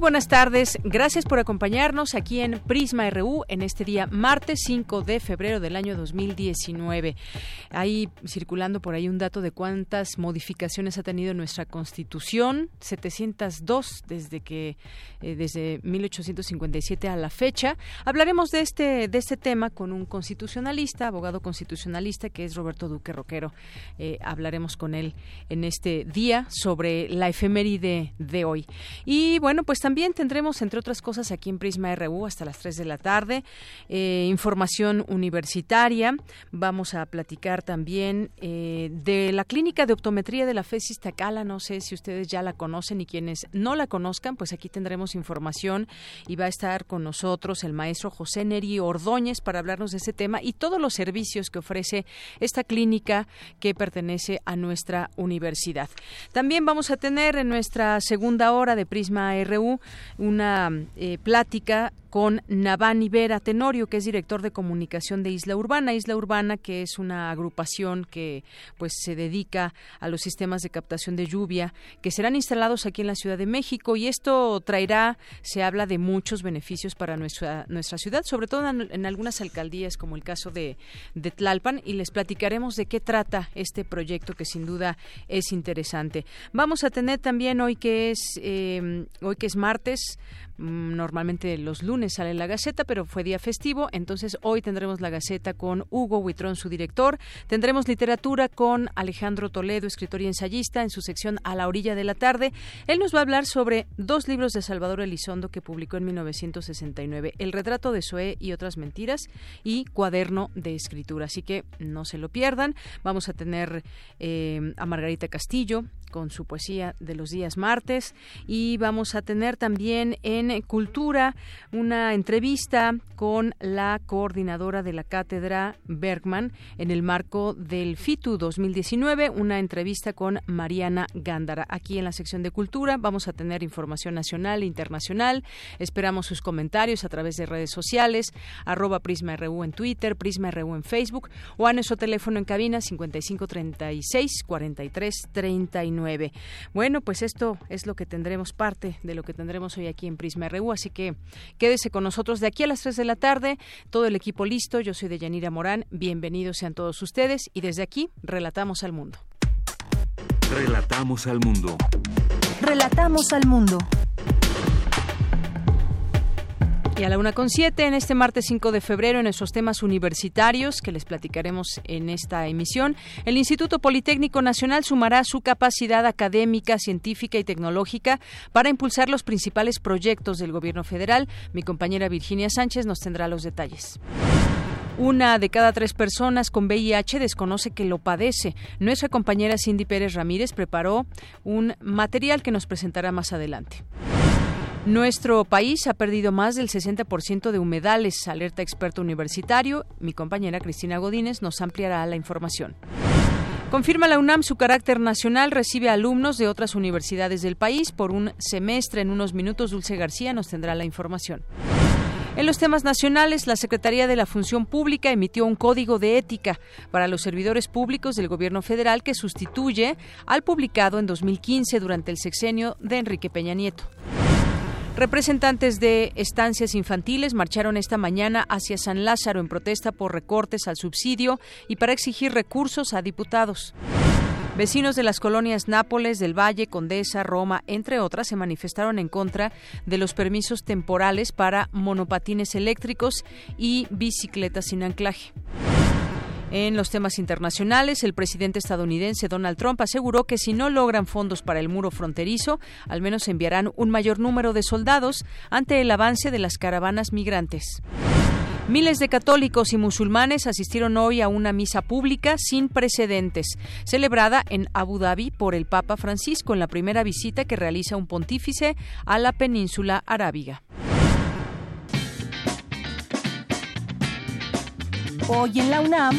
Buenas tardes, gracias por acompañarnos aquí en Prisma RU en este día martes 5 de febrero del año 2019. Ahí circulando por ahí un dato de cuántas modificaciones ha tenido nuestra Constitución, 702 desde que eh, desde 1857 a la fecha. Hablaremos de este de este tema con un constitucionalista, abogado constitucionalista que es Roberto Duque Roquero. Eh, hablaremos con él en este día sobre la efeméride de hoy. Y bueno, pues también tendremos, entre otras cosas, aquí en Prisma RU hasta las 3 de la tarde, eh, información universitaria. Vamos a platicar también eh, de la clínica de optometría de la FESIS Tacala. No sé si ustedes ya la conocen y quienes no la conozcan, pues aquí tendremos información y va a estar con nosotros el maestro José Neri Ordóñez para hablarnos de ese tema y todos los servicios que ofrece esta clínica que pertenece a nuestra universidad. También vamos a tener en nuestra segunda hora de Prisma RU una eh, plática con Navani Vera Tenorio, que es director de comunicación de Isla Urbana. Isla Urbana, que es una agrupación que pues se dedica a los sistemas de captación de lluvia que serán instalados aquí en la Ciudad de México y esto traerá, se habla de muchos beneficios para nuestra nuestra ciudad, sobre todo en, algunas alcaldías como el caso de, Tlalpan y les platicaremos de qué trata este proyecto que sin duda es interesante. Vamos a tener también hoy que es eh, hoy que es martes Mm, normalmente los lunes sale la Gaceta, pero fue día festivo, entonces hoy tendremos la Gaceta con Hugo Huitrón, su director. Tendremos literatura con Alejandro Toledo, escritor y ensayista, en su sección A la orilla de la tarde. Él nos va a hablar sobre dos libros de Salvador Elizondo que publicó en 1969, El retrato de Zoé y otras mentiras y Cuaderno de escritura. Así que no se lo pierdan. Vamos a tener eh, a Margarita Castillo con su poesía de los días martes y vamos a tener también en Cultura una entrevista con la coordinadora de la cátedra Bergman en el marco del FITU 2019, una entrevista con Mariana Gándara. Aquí en la sección de Cultura vamos a tener información nacional e internacional. Esperamos sus comentarios a través de redes sociales, arroba Prisma en Twitter, Prisma RU en Facebook o a nuestro teléfono en cabina 5536 4339. Bueno, pues esto es lo que tendremos, parte de lo que tendremos hoy aquí en Prisma así que quédese con nosotros de aquí a las 3 de la tarde, todo el equipo listo, yo soy de Yanira Morán, bienvenidos sean todos ustedes y desde aquí relatamos al mundo. Relatamos al mundo. Relatamos al mundo. Y a la una con siete, en este martes 5 de febrero, en esos temas universitarios que les platicaremos en esta emisión, el Instituto Politécnico Nacional sumará su capacidad académica, científica y tecnológica para impulsar los principales proyectos del gobierno federal. Mi compañera Virginia Sánchez nos tendrá los detalles. Una de cada tres personas con VIH desconoce que lo padece. Nuestra compañera Cindy Pérez Ramírez preparó un material que nos presentará más adelante. Nuestro país ha perdido más del 60% de humedales, alerta experto universitario. Mi compañera Cristina Godínez nos ampliará la información. Confirma la UNAM su carácter nacional, recibe alumnos de otras universidades del país por un semestre. En unos minutos, Dulce García nos tendrá la información. En los temas nacionales, la Secretaría de la Función Pública emitió un código de ética para los servidores públicos del Gobierno federal que sustituye al publicado en 2015 durante el sexenio de Enrique Peña Nieto. Representantes de estancias infantiles marcharon esta mañana hacia San Lázaro en protesta por recortes al subsidio y para exigir recursos a diputados. Vecinos de las colonias Nápoles, del Valle, Condesa, Roma, entre otras, se manifestaron en contra de los permisos temporales para monopatines eléctricos y bicicletas sin anclaje. En los temas internacionales, el presidente estadounidense Donald Trump aseguró que si no logran fondos para el muro fronterizo, al menos enviarán un mayor número de soldados ante el avance de las caravanas migrantes. Miles de católicos y musulmanes asistieron hoy a una misa pública sin precedentes, celebrada en Abu Dhabi por el Papa Francisco en la primera visita que realiza un pontífice a la península arábiga. Hoy en la UNAM,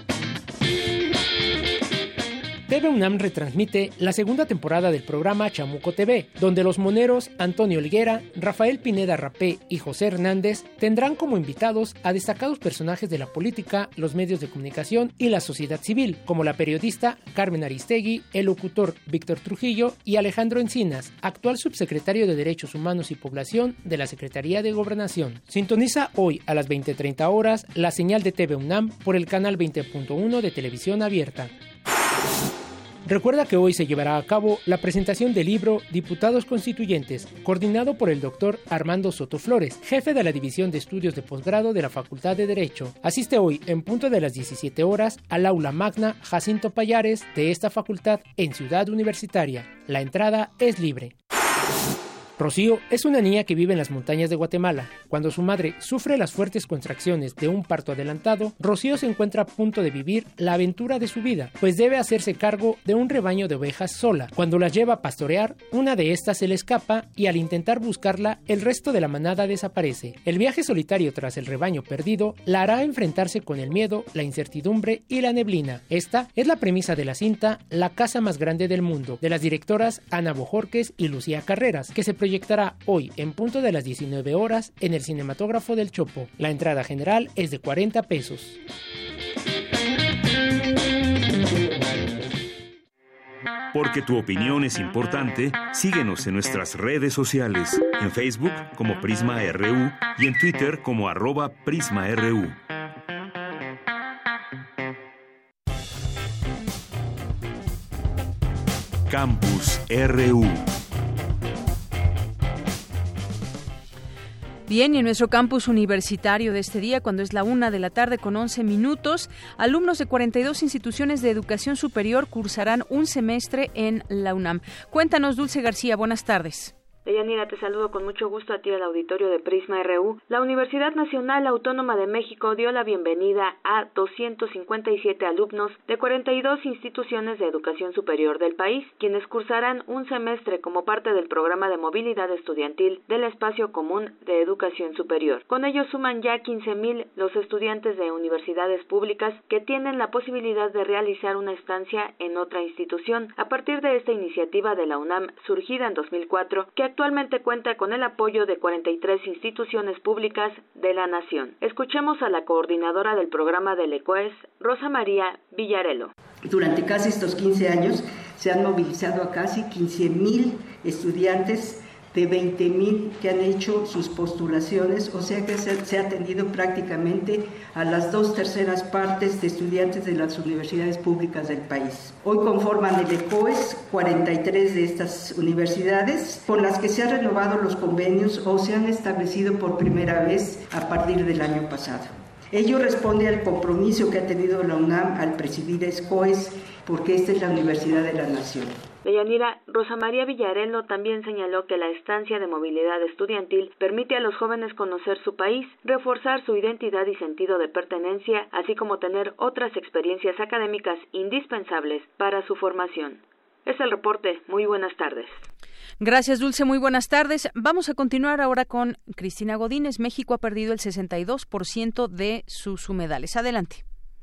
TV UNAM retransmite la segunda temporada del programa Chamuco TV, donde los moneros Antonio Olguera, Rafael Pineda Rapé y José Hernández tendrán como invitados a destacados personajes de la política, los medios de comunicación y la sociedad civil, como la periodista Carmen Aristegui, el locutor Víctor Trujillo y Alejandro Encinas, actual subsecretario de Derechos Humanos y Población de la Secretaría de Gobernación. Sintoniza hoy a las 20:30 horas la señal de TV UNAM por el canal 20.1 de televisión abierta. Recuerda que hoy se llevará a cabo la presentación del libro Diputados Constituyentes, coordinado por el doctor Armando Soto Flores, jefe de la División de Estudios de Posgrado de la Facultad de Derecho. Asiste hoy, en punto de las 17 horas, al aula magna Jacinto Payares de esta facultad en Ciudad Universitaria. La entrada es libre. Rocío es una niña que vive en las montañas de Guatemala. Cuando su madre sufre las fuertes contracciones de un parto adelantado, Rocío se encuentra a punto de vivir la aventura de su vida, pues debe hacerse cargo de un rebaño de ovejas sola. Cuando las lleva a pastorear, una de estas se le escapa y al intentar buscarla, el resto de la manada desaparece. El viaje solitario tras el rebaño perdido la hará enfrentarse con el miedo, la incertidumbre y la neblina. Esta es la premisa de la cinta La casa más grande del mundo, de las directoras Ana Bojorques y Lucía Carreras, que se proyectará hoy en punto de las 19 horas en el cinematógrafo del Chopo. La entrada general es de 40 pesos. Porque tu opinión es importante, síguenos en nuestras redes sociales, en Facebook como Prisma RU y en Twitter como arroba PrismaRU. Campus RU. Bien, y en nuestro campus universitario de este día, cuando es la una de la tarde con 11 minutos, alumnos de 42 instituciones de educación superior cursarán un semestre en la UNAM. Cuéntanos, Dulce García, buenas tardes. Deyanira, te saludo con mucho gusto a ti al auditorio de Prisma RU. La Universidad Nacional Autónoma de México dio la bienvenida a 257 alumnos de 42 instituciones de educación superior del país, quienes cursarán un semestre como parte del programa de movilidad estudiantil del Espacio Común de Educación Superior. Con ello suman ya 15.000 los estudiantes de universidades públicas que tienen la posibilidad de realizar una estancia en otra institución a partir de esta iniciativa de la UNAM surgida en 2004 que actualmente cuenta con el apoyo de 43 instituciones públicas de la nación. Escuchemos a la coordinadora del programa del ECOES, Rosa María Villarelo. Durante casi estos 15 años se han movilizado a casi 15.000 estudiantes de 20.000 que han hecho sus postulaciones, o sea que se, ha atendido prácticamente a las dos terceras partes de estudiantes de las universidades públicas del país. Hoy conforman el ECOES 43 de estas universidades con las que se han renovado los convenios o se han establecido por primera vez a partir del año pasado. Ello responde al compromiso que ha tenido la UNAM al presidir ESCOES porque esta es la Universidad de la Nación. Deyanira, Rosa María Villarelo también señaló que la estancia de movilidad estudiantil permite a los jóvenes conocer su país, reforzar su identidad y sentido de pertenencia, así como tener otras experiencias académicas indispensables para su formación. Es el reporte. Muy buenas tardes. Gracias, Dulce. Muy buenas tardes. Vamos a continuar ahora con Cristina Godínez. México ha perdido el 62% de sus humedales. Adelante.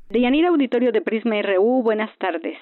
Deyanira Auditorio de Prisma RU, buenas tardes.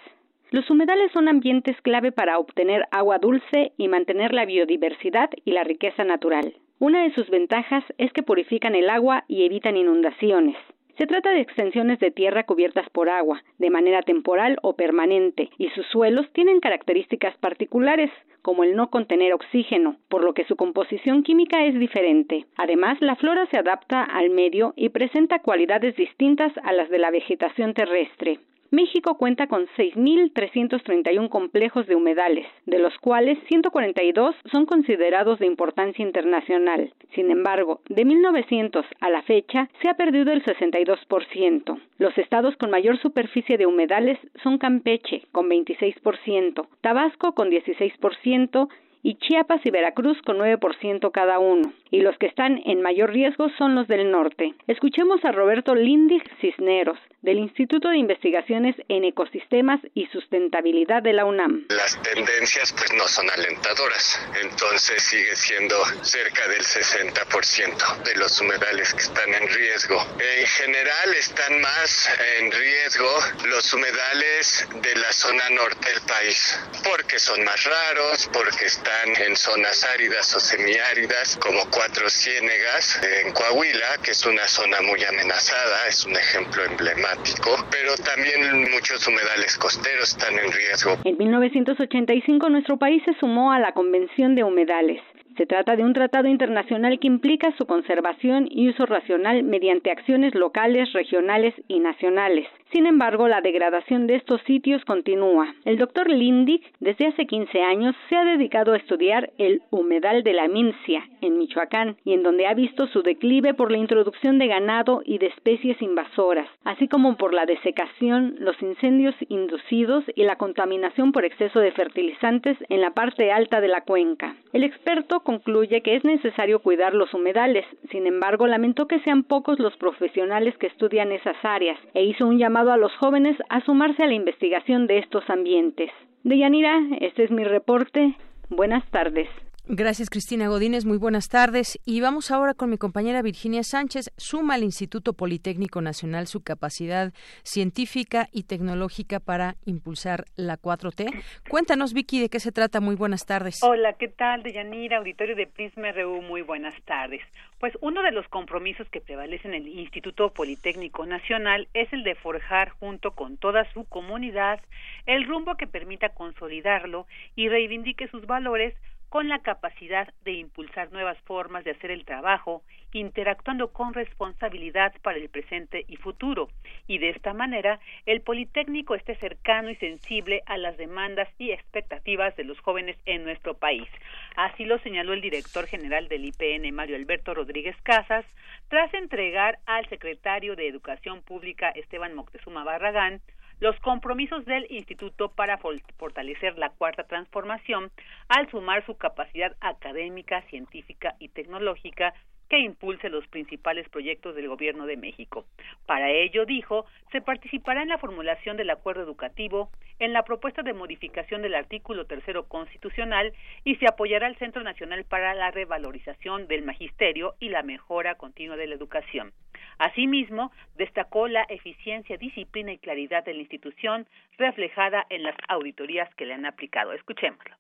Los humedales son ambientes clave para obtener agua dulce y mantener la biodiversidad y la riqueza natural. Una de sus ventajas es que purifican el agua y evitan inundaciones. Se trata de extensiones de tierra cubiertas por agua, de manera temporal o permanente, y sus suelos tienen características particulares, como el no contener oxígeno, por lo que su composición química es diferente. Además, la flora se adapta al medio y presenta cualidades distintas a las de la vegetación terrestre. México cuenta con 6.331 complejos de humedales, de los cuales 142 son considerados de importancia internacional. Sin embargo, de 1900 a la fecha se ha perdido el 62%. Los estados con mayor superficie de humedales son Campeche, con 26%, Tabasco, con 16%, y Chiapas y Veracruz con 9% cada uno. Y los que están en mayor riesgo son los del norte. Escuchemos a Roberto Lindig Cisneros, del Instituto de Investigaciones en Ecosistemas y Sustentabilidad de la UNAM. Las tendencias pues no son alentadoras, entonces sigue siendo cerca del 60% de los humedales que están en riesgo. En general están más en riesgo los humedales de la zona norte del país, porque son más raros, porque están en zonas áridas o semiáridas, como Cuatro Ciénegas en Coahuila, que es una zona muy amenazada, es un ejemplo emblemático pero también muchos humedales costeros están en riesgo. En 1985 nuestro país se sumó a la Convención de Humedales. Se trata de un tratado internacional que implica su conservación y uso racional mediante acciones locales, regionales y nacionales. Sin embargo, la degradación de estos sitios continúa. El doctor Lindig, desde hace 15 años, se ha dedicado a estudiar el humedal de la Mincia, en Michoacán, y en donde ha visto su declive por la introducción de ganado y de especies invasoras, así como por la desecación, los incendios inducidos y la contaminación por exceso de fertilizantes en la parte alta de la cuenca. El experto concluye que es necesario cuidar los humedales, sin embargo, lamentó que sean pocos los profesionales que estudian esas áreas e hizo un llamado a los jóvenes a sumarse a la investigación de estos ambientes. Deyanira, este es mi reporte. Buenas tardes. Gracias, Cristina Godínez. Muy buenas tardes. Y vamos ahora con mi compañera Virginia Sánchez. Suma al Instituto Politécnico Nacional su capacidad científica y tecnológica para impulsar la 4T. Cuéntanos, Vicky, de qué se trata. Muy buenas tardes. Hola, ¿qué tal? Deyanira, auditorio de Prisma RU. Muy buenas tardes. Pues uno de los compromisos que prevalecen en el Instituto Politécnico Nacional es el de forjar junto con toda su comunidad el rumbo que permita consolidarlo y reivindique sus valores con la capacidad de impulsar nuevas formas de hacer el trabajo, interactuando con responsabilidad para el presente y futuro, y de esta manera el Politécnico esté cercano y sensible a las demandas y expectativas de los jóvenes en nuestro país. Así lo señaló el director general del IPN, Mario Alberto Rodríguez Casas, tras entregar al secretario de Educación Pública, Esteban Moctezuma Barragán, los compromisos del Instituto para fortalecer la cuarta transformación al sumar su capacidad académica, científica y tecnológica que impulse los principales proyectos del Gobierno de México. Para ello, dijo, se participará en la formulación del acuerdo educativo, en la propuesta de modificación del artículo tercero constitucional y se apoyará al Centro Nacional para la Revalorización del Magisterio y la Mejora Continua de la Educación. Asimismo, destacó la eficiencia, disciplina y claridad de la institución reflejada en las auditorías que le han aplicado. Escuchémoslo.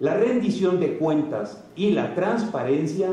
La rendición de cuentas y la transparencia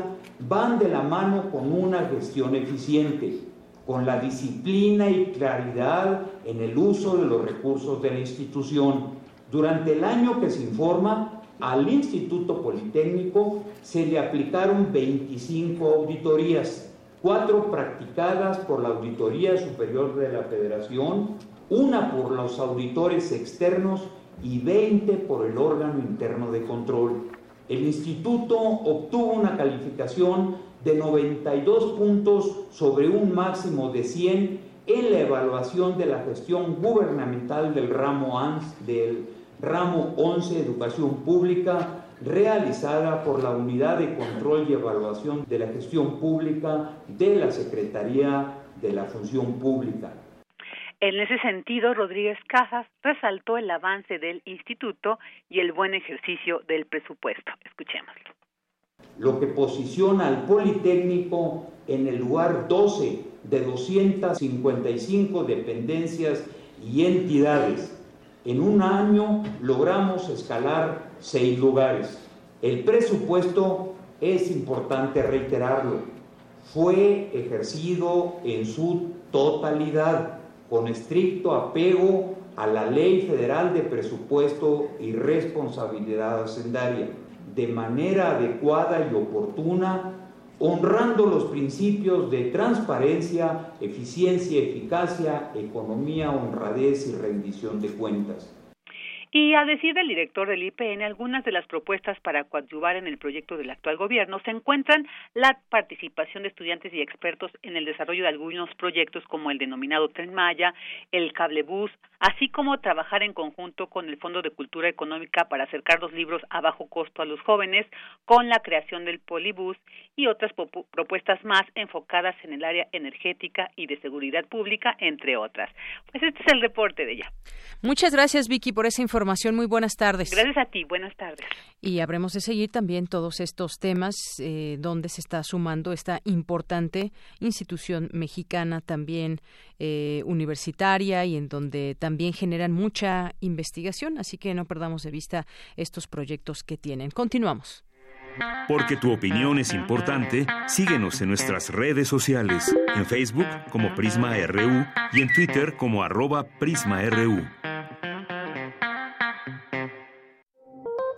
van de la mano con una gestión eficiente, con la disciplina y claridad en el uso de los recursos de la institución. Durante el año que se informa, al Instituto Politécnico se le aplicaron 25 auditorías cuatro practicadas por la Auditoría Superior de la Federación, una por los auditores externos y 20 por el órgano interno de control. El instituto obtuvo una calificación de 92 puntos sobre un máximo de 100 en la evaluación de la gestión gubernamental del ramo ANS, del ramo 11 Educación Pública realizada por la Unidad de Control y Evaluación de la Gestión Pública de la Secretaría de la Función Pública. En ese sentido, Rodríguez Casas resaltó el avance del instituto y el buen ejercicio del presupuesto. Escuchémoslo. Lo que posiciona al Politécnico en el lugar 12 de 255 dependencias y entidades. En un año logramos escalar seis lugares. El presupuesto, es importante reiterarlo, fue ejercido en su totalidad, con estricto apego a la Ley Federal de Presupuesto y Responsabilidad Hacendaria. De manera adecuada y oportuna, honrando los principios de transparencia, eficiencia, eficacia, economía, honradez y rendición de cuentas. Y a decir del director del IPN, algunas de las propuestas para coadyuvar en el proyecto del actual gobierno se encuentran la participación de estudiantes y expertos en el desarrollo de algunos proyectos como el denominado Tren Maya, el Cablebús, así como trabajar en conjunto con el Fondo de Cultura Económica para acercar los libros a bajo costo a los jóvenes, con la creación del Polibús y otras propuestas más enfocadas en el área energética y de seguridad pública, entre otras. Pues este es el reporte de ella. Muchas gracias, Vicky, por esa información información. Muy buenas tardes. Gracias a ti. Buenas tardes. Y habremos de seguir también todos estos temas eh, donde se está sumando esta importante institución mexicana también eh, universitaria y en donde también generan mucha investigación. Así que no perdamos de vista estos proyectos que tienen. Continuamos. Porque tu opinión es importante, síguenos en nuestras redes sociales, en Facebook como Prisma RU y en Twitter como arroba PrismaRU.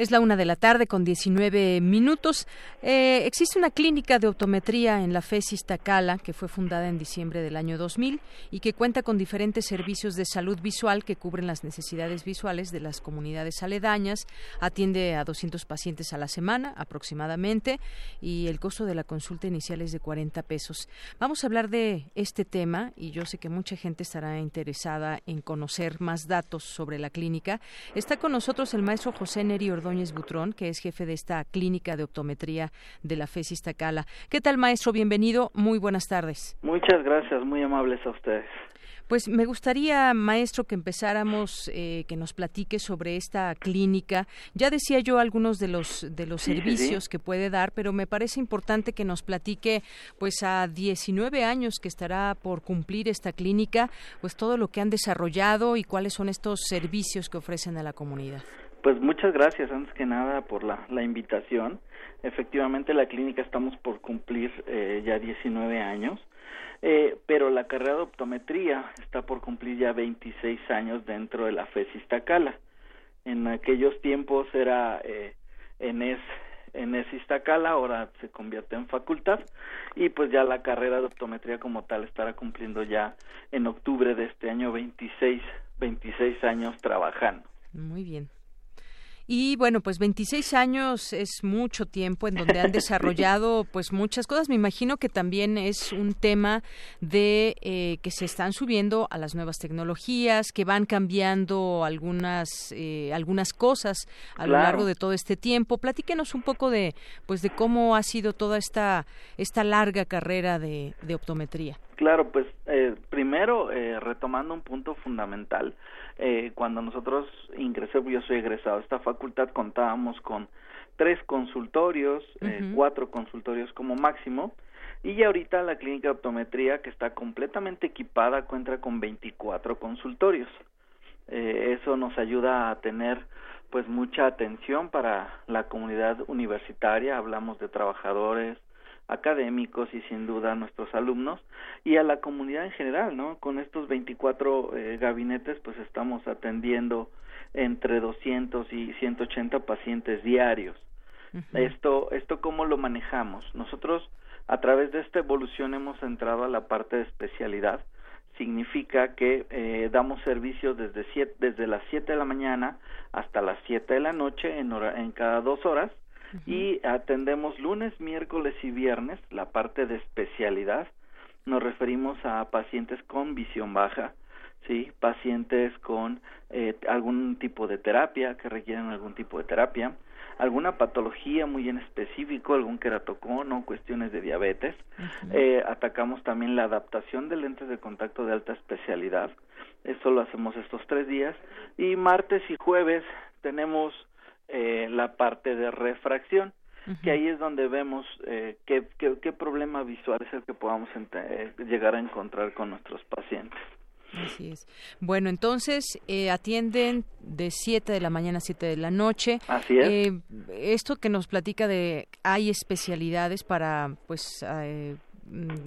Es la una de la tarde con 19 minutos. Eh, existe una clínica de optometría en la FES Iztacala que fue fundada en diciembre del año 2000 y que cuenta con diferentes servicios de salud visual que cubren las necesidades visuales de las comunidades aledañas. Atiende a 200 pacientes a la semana aproximadamente y el costo de la consulta inicial es de 40 pesos. Vamos a hablar de este tema y yo sé que mucha gente estará interesada en conocer más datos sobre la clínica. Está con nosotros el maestro José Neri Ordóñez Butrón, que es jefe de esta clínica de optometría de la FES Iztacala. ¿Qué tal, maestro? Bienvenido. Muy buenas tardes. Muchas gracias, muy amables a ustedes. Pues me gustaría, maestro, que empezáramos, eh, que nos platique sobre esta clínica. Ya decía yo algunos de los de los servicios que puede dar, pero me parece importante que nos platique, pues a 19 años que estará por cumplir esta clínica, pues todo lo que han desarrollado y cuáles son estos servicios que ofrecen a la comunidad. Pues muchas gracias antes que nada por la, la invitación. Efectivamente la clínica estamos por cumplir eh, ya 19 años, eh, pero la carrera de optometría está por cumplir ya 26 años dentro de la FES Iztacala. En aquellos tiempos era eh, en es en Iztacala, ahora se convierte en facultad y pues ya la carrera de optometría como tal estará cumpliendo ya en octubre de este año 26 26 años trabajando. Muy bien. Y bueno, pues 26 años es mucho tiempo en donde han desarrollado pues muchas cosas. Me imagino que también es un tema de eh, que se están subiendo a las nuevas tecnologías, que van cambiando algunas eh, algunas cosas a lo largo de todo este tiempo. Platíquenos un poco de pues de cómo ha sido toda esta esta larga carrera de, de optometría. Claro, pues eh, primero retomando un punto fundamental eh, cuando nosotros ingresé, yo soy egresado a esta facultad, contábamos con tres consultorios, eh, cuatro consultorios como máximo, y ya ahorita la clínica de optometría, que está completamente equipada, cuenta con 24 consultorios. Eh, eso nos ayuda a tener pues mucha atención para la comunidad universitaria, hablamos de trabajadores, académicos y sin duda a nuestros alumnos y a la comunidad en general, ¿no? Con estos 24 eh, gabinetes pues estamos atendiendo entre 200 y 180 pacientes diarios. Esto esto cómo lo manejamos? Nosotros a través de esta evolución hemos entrado a la parte de especialidad. Significa que eh, damos servicios desde siete, desde las 7 de la mañana hasta las 7 de la noche en, en cada dos horas y atendemos lunes, miércoles y viernes la parte de especialidad. Nos referimos a pacientes con visión baja, sí, pacientes con eh, algún tipo de terapia que requieren algún tipo de terapia, alguna patología muy en específico, algún queratocono, cuestiones de diabetes. eh, atacamos también la adaptación de lentes de contacto de alta especialidad. Eso lo hacemos estos tres días. Y martes y jueves tenemos eh, la parte de refracción, que ahí es donde vemos eh, qué, qué, problema visual es el que podamos eh, llegar a encontrar con nuestros pacientes. Así es. Bueno, entonces eh, atienden de 7 de la mañana a 7 de la noche. Así es. Eh, esto que nos platica de hay especialidades para pues eh,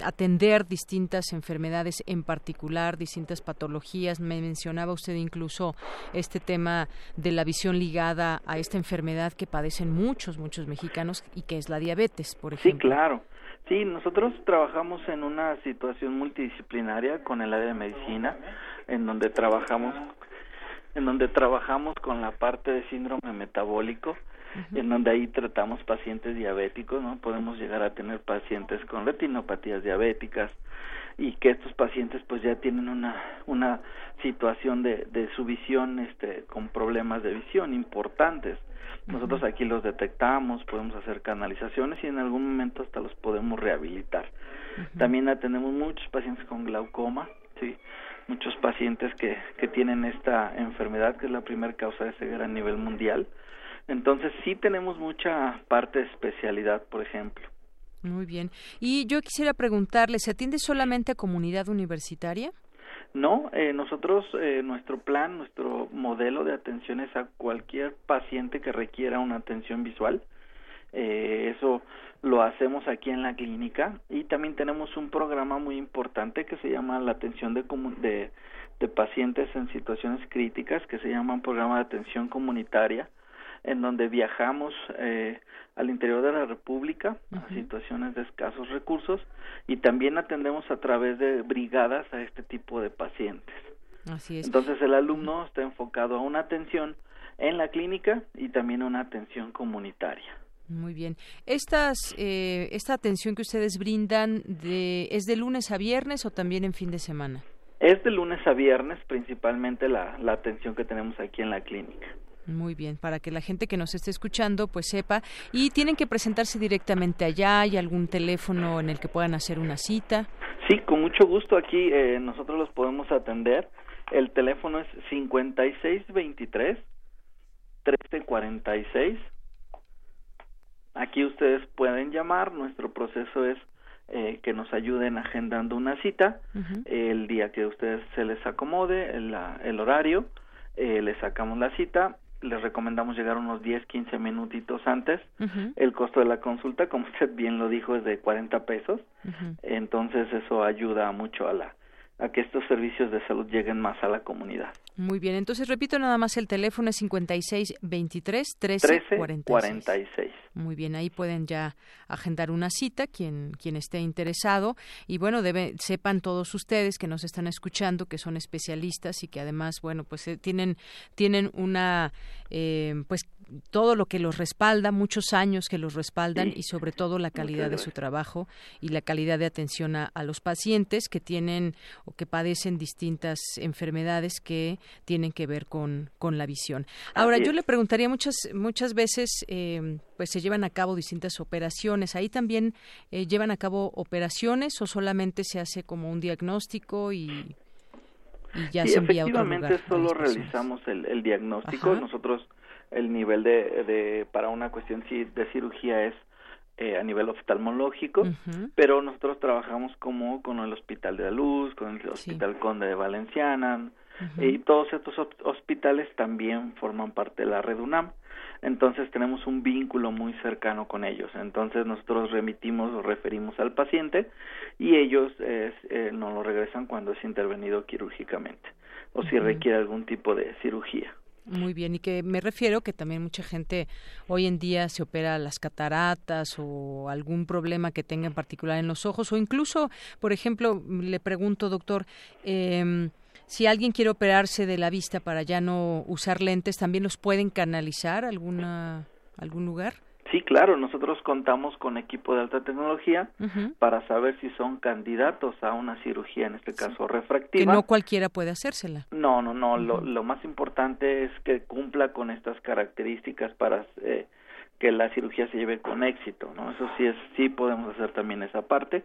atender distintas enfermedades en particular, distintas patologías. Me mencionaba usted incluso este tema de la visión ligada a esta enfermedad que padecen muchos, muchos mexicanos y que es la diabetes, por ejemplo. Sí, claro. Sí, nosotros trabajamos en una situación multidisciplinaria con el área de medicina, en donde trabajamos, en donde trabajamos con la parte de síndrome metabólico, en donde ahí tratamos pacientes diabéticos, ¿no? Podemos llegar a tener pacientes con retinopatías diabéticas y que estos pacientes pues ya tienen una una situación de, de su visión este con problemas de visión importantes nosotros aquí los detectamos, podemos hacer canalizaciones y en algún momento hasta los podemos rehabilitar. También atendemos muchos pacientes con glaucoma, sí, muchos pacientes que, que tienen esta enfermedad que es la primera causa de ceguera a nivel mundial. Entonces sí tenemos mucha parte de especialidad, por ejemplo. Muy bien. Y yo quisiera preguntarle, ¿se atiende solamente a comunidad universitaria? No, eh, nosotros, eh, nuestro plan, nuestro modelo de atención es a cualquier paciente que requiera una atención visual. Eh, eso lo hacemos aquí en la clínica y también tenemos un programa muy importante que se llama la atención de, de, de pacientes en situaciones críticas, que se llama un programa de atención comunitaria, en donde viajamos eh, al interior de la República a situaciones de escasos recursos y también atendemos a través de brigadas a este tipo de pacientes. Así es. Entonces el alumno está enfocado a una atención en la clínica y también una atención comunitaria. Muy bien. Estas, eh, ¿Esta atención que ustedes brindan de, es de lunes a viernes o también en fin de semana? Es de lunes a viernes principalmente la, la atención que tenemos aquí en la clínica. Muy bien, para que la gente que nos esté escuchando pues sepa. Y tienen que presentarse directamente allá, ¿hay algún teléfono en el que puedan hacer una cita? Sí, con mucho gusto aquí eh, nosotros los podemos atender. El teléfono es 5623 1346. Aquí ustedes pueden llamar, nuestro proceso es eh, que nos ayuden agendando una cita, el día que a ustedes se les acomode, el, el horario, eh, les sacamos la cita les recomendamos llegar unos 10, 15 minutitos antes. El costo de la consulta, como usted bien lo dijo, es de 40 pesos. Entonces eso ayuda mucho a la a que estos servicios de salud lleguen más a la comunidad. Muy bien, entonces repito nada más el teléfono es 56 23 13, 46. Muy bien, ahí pueden ya agendar una cita quien quien esté interesado y bueno, debe, sepan todos ustedes que nos están escuchando que son especialistas y que además, bueno, pues eh, tienen tienen una eh, pues todo lo que los respalda, muchos años que los respaldan y sobre todo la calidad de su trabajo y la calidad de atención a, los pacientes que tienen o que padecen distintas enfermedades que tienen que ver con, con la visión. Ahora, yo le preguntaría muchas, muchas veces, eh, pues se llevan a cabo distintas operaciones. ¿Ahí también eh, llevan a cabo operaciones o solamente se hace como un diagnóstico y, ya se envía a otro lugar? Efectivamente, solo realizamos el, el diagnóstico. Nosotros el nivel de, de para una cuestión de cirugía es eh, a nivel oftalmológico, pero nosotros trabajamos como con el Hospital de la Luz, con el Hospital Conde de Valenciana, y todos estos hospitales también forman parte de la red UNAM. Entonces tenemos un vínculo muy cercano con ellos. Entonces nosotros remitimos o referimos al paciente y ellos eh, nos lo regresan cuando es intervenido quirúrgicamente o si requiere algún tipo de cirugía. Muy bien, y que me refiero que también mucha gente hoy en día se opera las cataratas o algún problema que tenga en particular en los ojos o incluso, por ejemplo, le pregunto, doctor, eh, si alguien quiere operarse de la vista para ya no usar lentes, ¿también los pueden canalizar a alguna, algún lugar? Sí, claro, nosotros contamos con equipo de alta tecnología para saber si son candidatos a una cirugía, en este caso refractiva. Que no cualquiera puede hacérsela. No, no, no, lo, lo, más importante es que cumpla con estas características para eh, que la cirugía se lleve con éxito, ¿no? Eso sí es, sí podemos hacer también esa parte.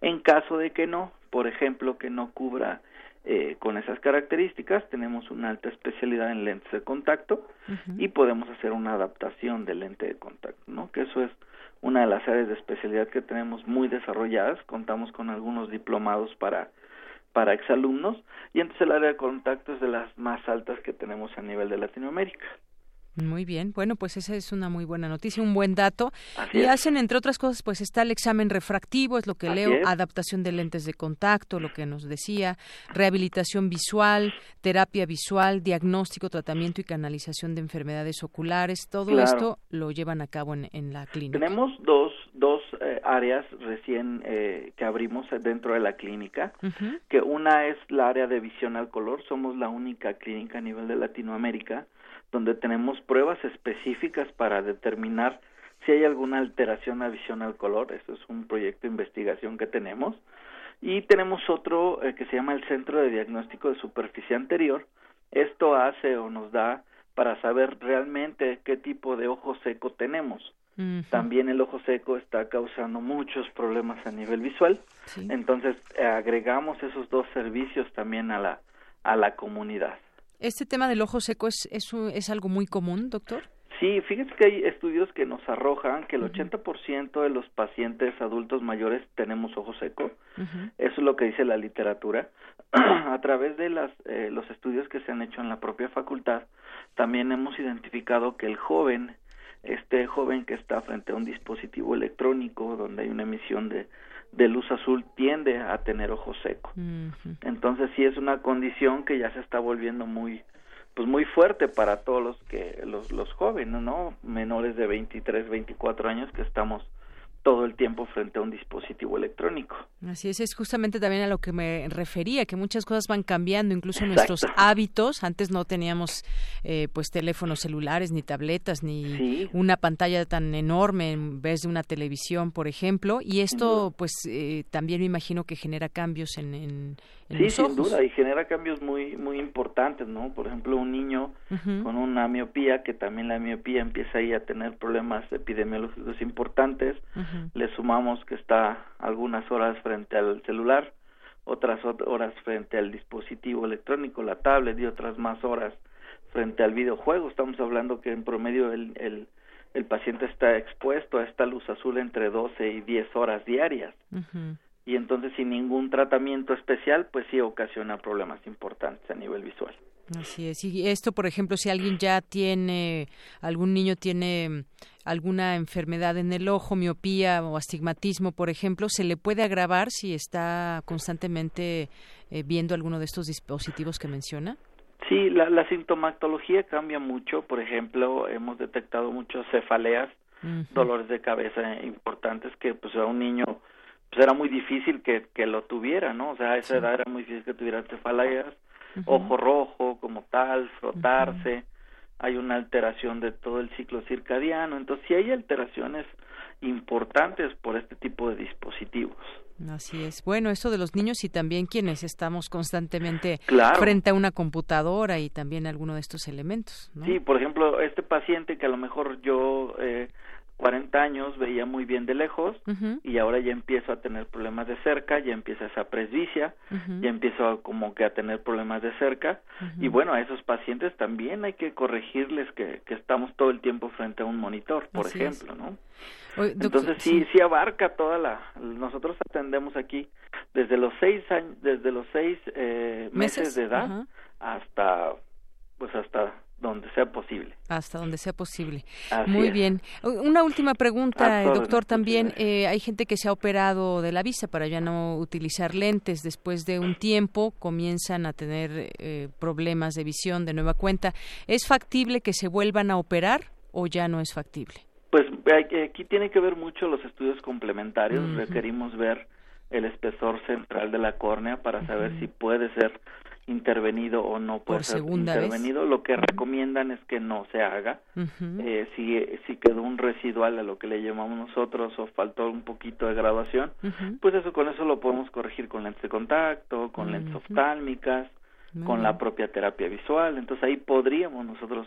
En caso de que no, por ejemplo, que no cubra eh, con esas características tenemos una alta especialidad en lentes de contacto y podemos hacer una adaptación del lente de contacto, ¿no? Que eso es una de las áreas de especialidad que tenemos muy desarrolladas. Contamos con algunos diplomados para para exalumnos y entonces el área de contacto es de las más altas que tenemos a nivel de Latinoamérica. Muy bien, bueno, pues esa es una muy buena noticia, un buen dato. y hacen, entre otras cosas, pues está el examen refractivo, es lo que leo, adaptación de lentes de contacto, lo que nos decía, rehabilitación visual, terapia visual, diagnóstico, tratamiento y canalización de enfermedades oculares, todo esto lo llevan a cabo en, en la clínica. Tenemos dos, dos eh, áreas recién eh, que abrimos dentro de la clínica, que una es la área de visión al color, somos la única clínica a nivel de Latinoamérica donde tenemos pruebas específicas para determinar si hay alguna alteración a visión al color. Eso es un proyecto de investigación que tenemos. Y tenemos otro eh, que se llama el Centro de Diagnóstico de Superficie Anterior. Esto hace o nos da para saber realmente qué tipo de ojo seco tenemos. También el ojo seco está causando muchos problemas a nivel visual. Entonces eh, agregamos esos dos servicios también a la, a la comunidad. ¿Este tema del ojo seco es, es, es algo muy común, doctor? Sí, fíjense que hay estudios que nos arrojan que el 80% de los pacientes adultos mayores tenemos ojo seco. Eso es lo que dice la literatura. a través de las, eh, los estudios que se han hecho en la propia facultad, también hemos identificado que el joven, este joven que está frente a un dispositivo electrónico donde hay una emisión de, de luz azul tiende a tener ojo seco. Entonces sí es una condición que ya se está volviendo muy pues muy fuerte para todos los que los, los jóvenes, ¿no? Menores de 23, 24 años que estamos todo el tiempo frente a un dispositivo electrónico. Así es, es justamente también a lo que me refería, que muchas cosas van cambiando, incluso nuestros hábitos. Antes no teníamos eh, pues teléfonos celulares, ni tabletas, ni una pantalla tan enorme en vez de una televisión, por ejemplo. Y esto, pues eh, también me imagino que genera cambios en, en, sí, sin duda, y genera cambios muy muy importantes, ¿no? Por ejemplo, un niño con una miopía, que también la miopía empieza ahí a tener problemas epidemiológicos importantes, le sumamos que está algunas horas frente al celular, otras horas frente al dispositivo electrónico, la tablet, y otras más horas frente al videojuego. Estamos hablando que en promedio el, el, el paciente está expuesto a esta luz azul entre 12 y 10 horas diarias y entonces sin ningún tratamiento especial, pues sí ocasiona problemas importantes a nivel visual. Así es. Y esto, por ejemplo, si alguien ya tiene, algún niño tiene alguna enfermedad en el ojo, miopía o astigmatismo, por ejemplo, ¿se le puede agravar si está constantemente eh, viendo alguno de estos dispositivos que menciona? Sí, la, la sintomatología cambia mucho. Por ejemplo, hemos detectado muchas cefaleas, dolores de cabeza importantes que pues a un niño pues era muy difícil que, que lo tuviera, ¿no? O sea, a esa edad era muy difícil que tuviera cefaleas, ojo rojo como tal, frotarse, hay una alteración de todo el ciclo circadiano, entonces sí hay alteraciones importantes por este tipo de dispositivos. Así es. Bueno, esto de los niños y también quienes estamos constantemente frente a una computadora y también alguno de estos elementos. ¿no? Sí, por ejemplo, este paciente que a lo mejor yo eh, 40 años veía muy bien de lejos y ahora ya empiezo a tener problemas de cerca, ya empieza esa presbicia, ya empiezo como que a tener problemas de cerca. Y bueno, a esos pacientes también hay que corregirles que, que estamos todo el tiempo frente a un monitor, por ejemplo, ¿no? Entonces sí, sí. abarca toda la, nosotros atendemos aquí desde los seis años, desde los seis eh, meses, de edad hasta, pues hasta donde sea posible. Hasta donde sea posible. Muy bien. Una última pregunta, doctor, también. Eh, hay gente que se ha operado de la vista para ya no utilizar lentes. Después de un tiempo comienzan a tener eh, problemas de visión de nueva cuenta. ¿Es factible que se vuelvan a operar o ya no es factible? Pues aquí tiene que ver mucho los estudios complementarios. Requerimos ver el espesor central de la córnea para saber si puede ser intervenido o no puede ser intervenido. Lo que recomiendan es que no se haga. eh, si, si quedó un residual a lo que le llamamos nosotros o faltó un poquito de graduación, pues eso con eso lo podemos corregir con lentes de contacto, con lentes oftálmicas, con la propia terapia visual. Entonces ahí podríamos nosotros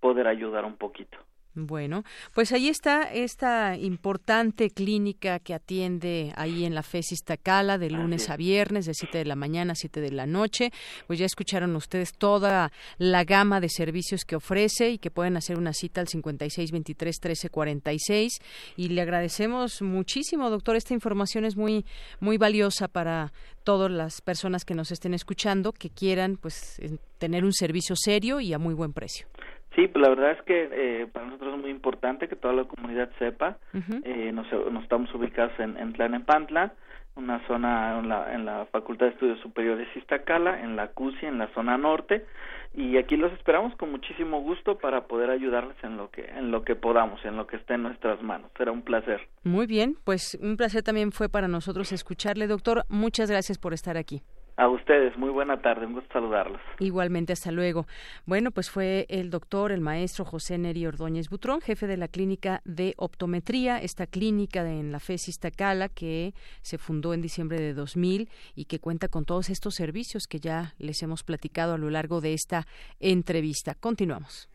poder ayudar un poquito. Bueno, pues ahí está esta importante clínica que atiende ahí en la FES Iztacala de lunes a viernes de 7 de la mañana a 7 de la noche. Pues ya escucharon ustedes toda la gama de servicios que ofrece y que pueden hacer una cita al 56 23 13 46 y le agradecemos muchísimo, doctor, esta información es muy muy valiosa para todas las personas que nos estén escuchando que quieran pues tener un servicio serio y a muy buen precio. Sí, pues la verdad es que eh, para nosotros es muy importante que toda la comunidad sepa. eh, nos, nos, estamos ubicados en, en Tlanepantla, una zona en la, en la Facultad de Estudios Superiores Iztacala, en la CUSI, en la zona norte, y aquí los esperamos con muchísimo gusto para poder ayudarles en lo que en lo que podamos, en lo que esté en nuestras manos. Será un placer. Muy bien, pues un placer también fue para nosotros escucharle, doctor. Muchas gracias por estar aquí. A ustedes, muy buena tarde, un gusto saludarlos. Igualmente, hasta luego. Bueno, pues fue el doctor, el maestro José Neri Ordóñez Butrón, jefe de la clínica de optometría, esta clínica de, en la FES Iztacala que se fundó en diciembre de 2000 y que cuenta con todos estos servicios que ya les hemos platicado a lo largo de esta entrevista. Continuamos.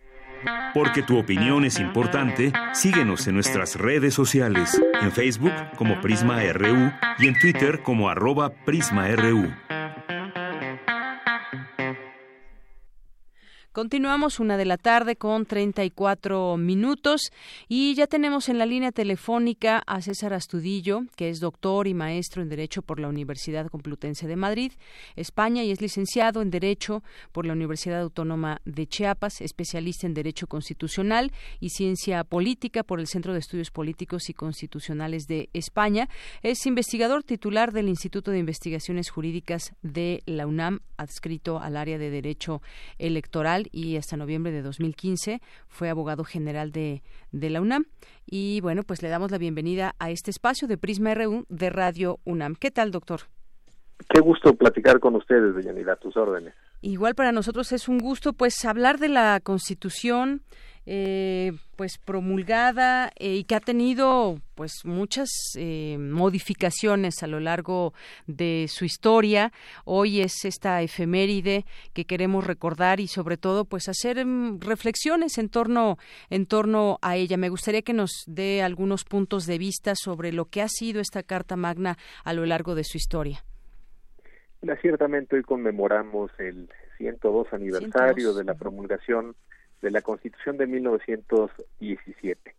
Porque tu opinión es importante, síguenos en nuestras redes sociales, en Facebook como Prisma RU y en Twitter como arroba PrismaRU. Continuamos una de la tarde con 34 minutos y ya tenemos en la línea telefónica a César Astudillo, que es doctor y maestro en Derecho por la Universidad Complutense de Madrid, España, y es licenciado en Derecho por la Universidad Autónoma de Chiapas, especialista en Derecho Constitucional y Ciencia Política por el Centro de Estudios Políticos y Constitucionales de España. Es investigador titular del Instituto de Investigaciones Jurídicas de la UNAM, adscrito al área de Derecho Electoral y hasta noviembre de 2015 fue abogado general de, de la UNAM. Y bueno, pues le damos la bienvenida a este espacio de Prisma RU de Radio UNAM. ¿Qué tal, doctor? Qué gusto platicar con ustedes, Deyanira, tus órdenes. Igual para nosotros es un gusto, pues, hablar de la Constitución, eh, pues promulgada eh, y que ha tenido pues muchas eh, modificaciones a lo largo de su historia. Hoy es esta efeméride que queremos recordar y sobre todo pues hacer mm, reflexiones en torno en torno a ella. Me gustaría que nos dé algunos puntos de vista sobre lo que ha sido esta Carta Magna a lo largo de su historia. ciertamente hoy conmemoramos el 102 aniversario 102. de la promulgación de la Constitución de 1917.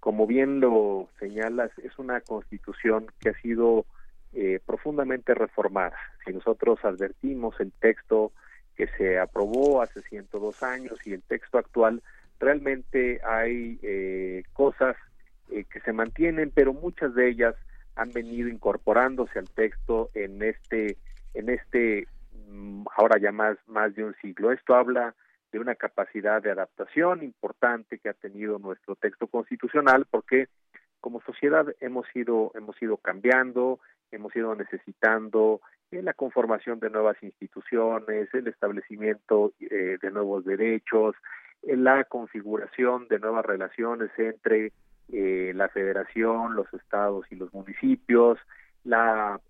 Como bien lo señalas, es una constitución que ha sido eh, profundamente reformada. Si nosotros advertimos el texto que se aprobó hace 102 años y el texto actual, realmente hay eh, cosas eh, que se mantienen, pero muchas de ellas han venido incorporándose al texto en este, en este, mm, ahora ya más, más de un siglo. Esto habla de una capacidad de adaptación importante que ha tenido nuestro texto constitucional porque como sociedad hemos ido hemos ido cambiando hemos ido necesitando eh, la conformación de nuevas instituciones el establecimiento eh, de nuevos derechos eh, la configuración de nuevas relaciones entre eh, la federación los estados y los municipios la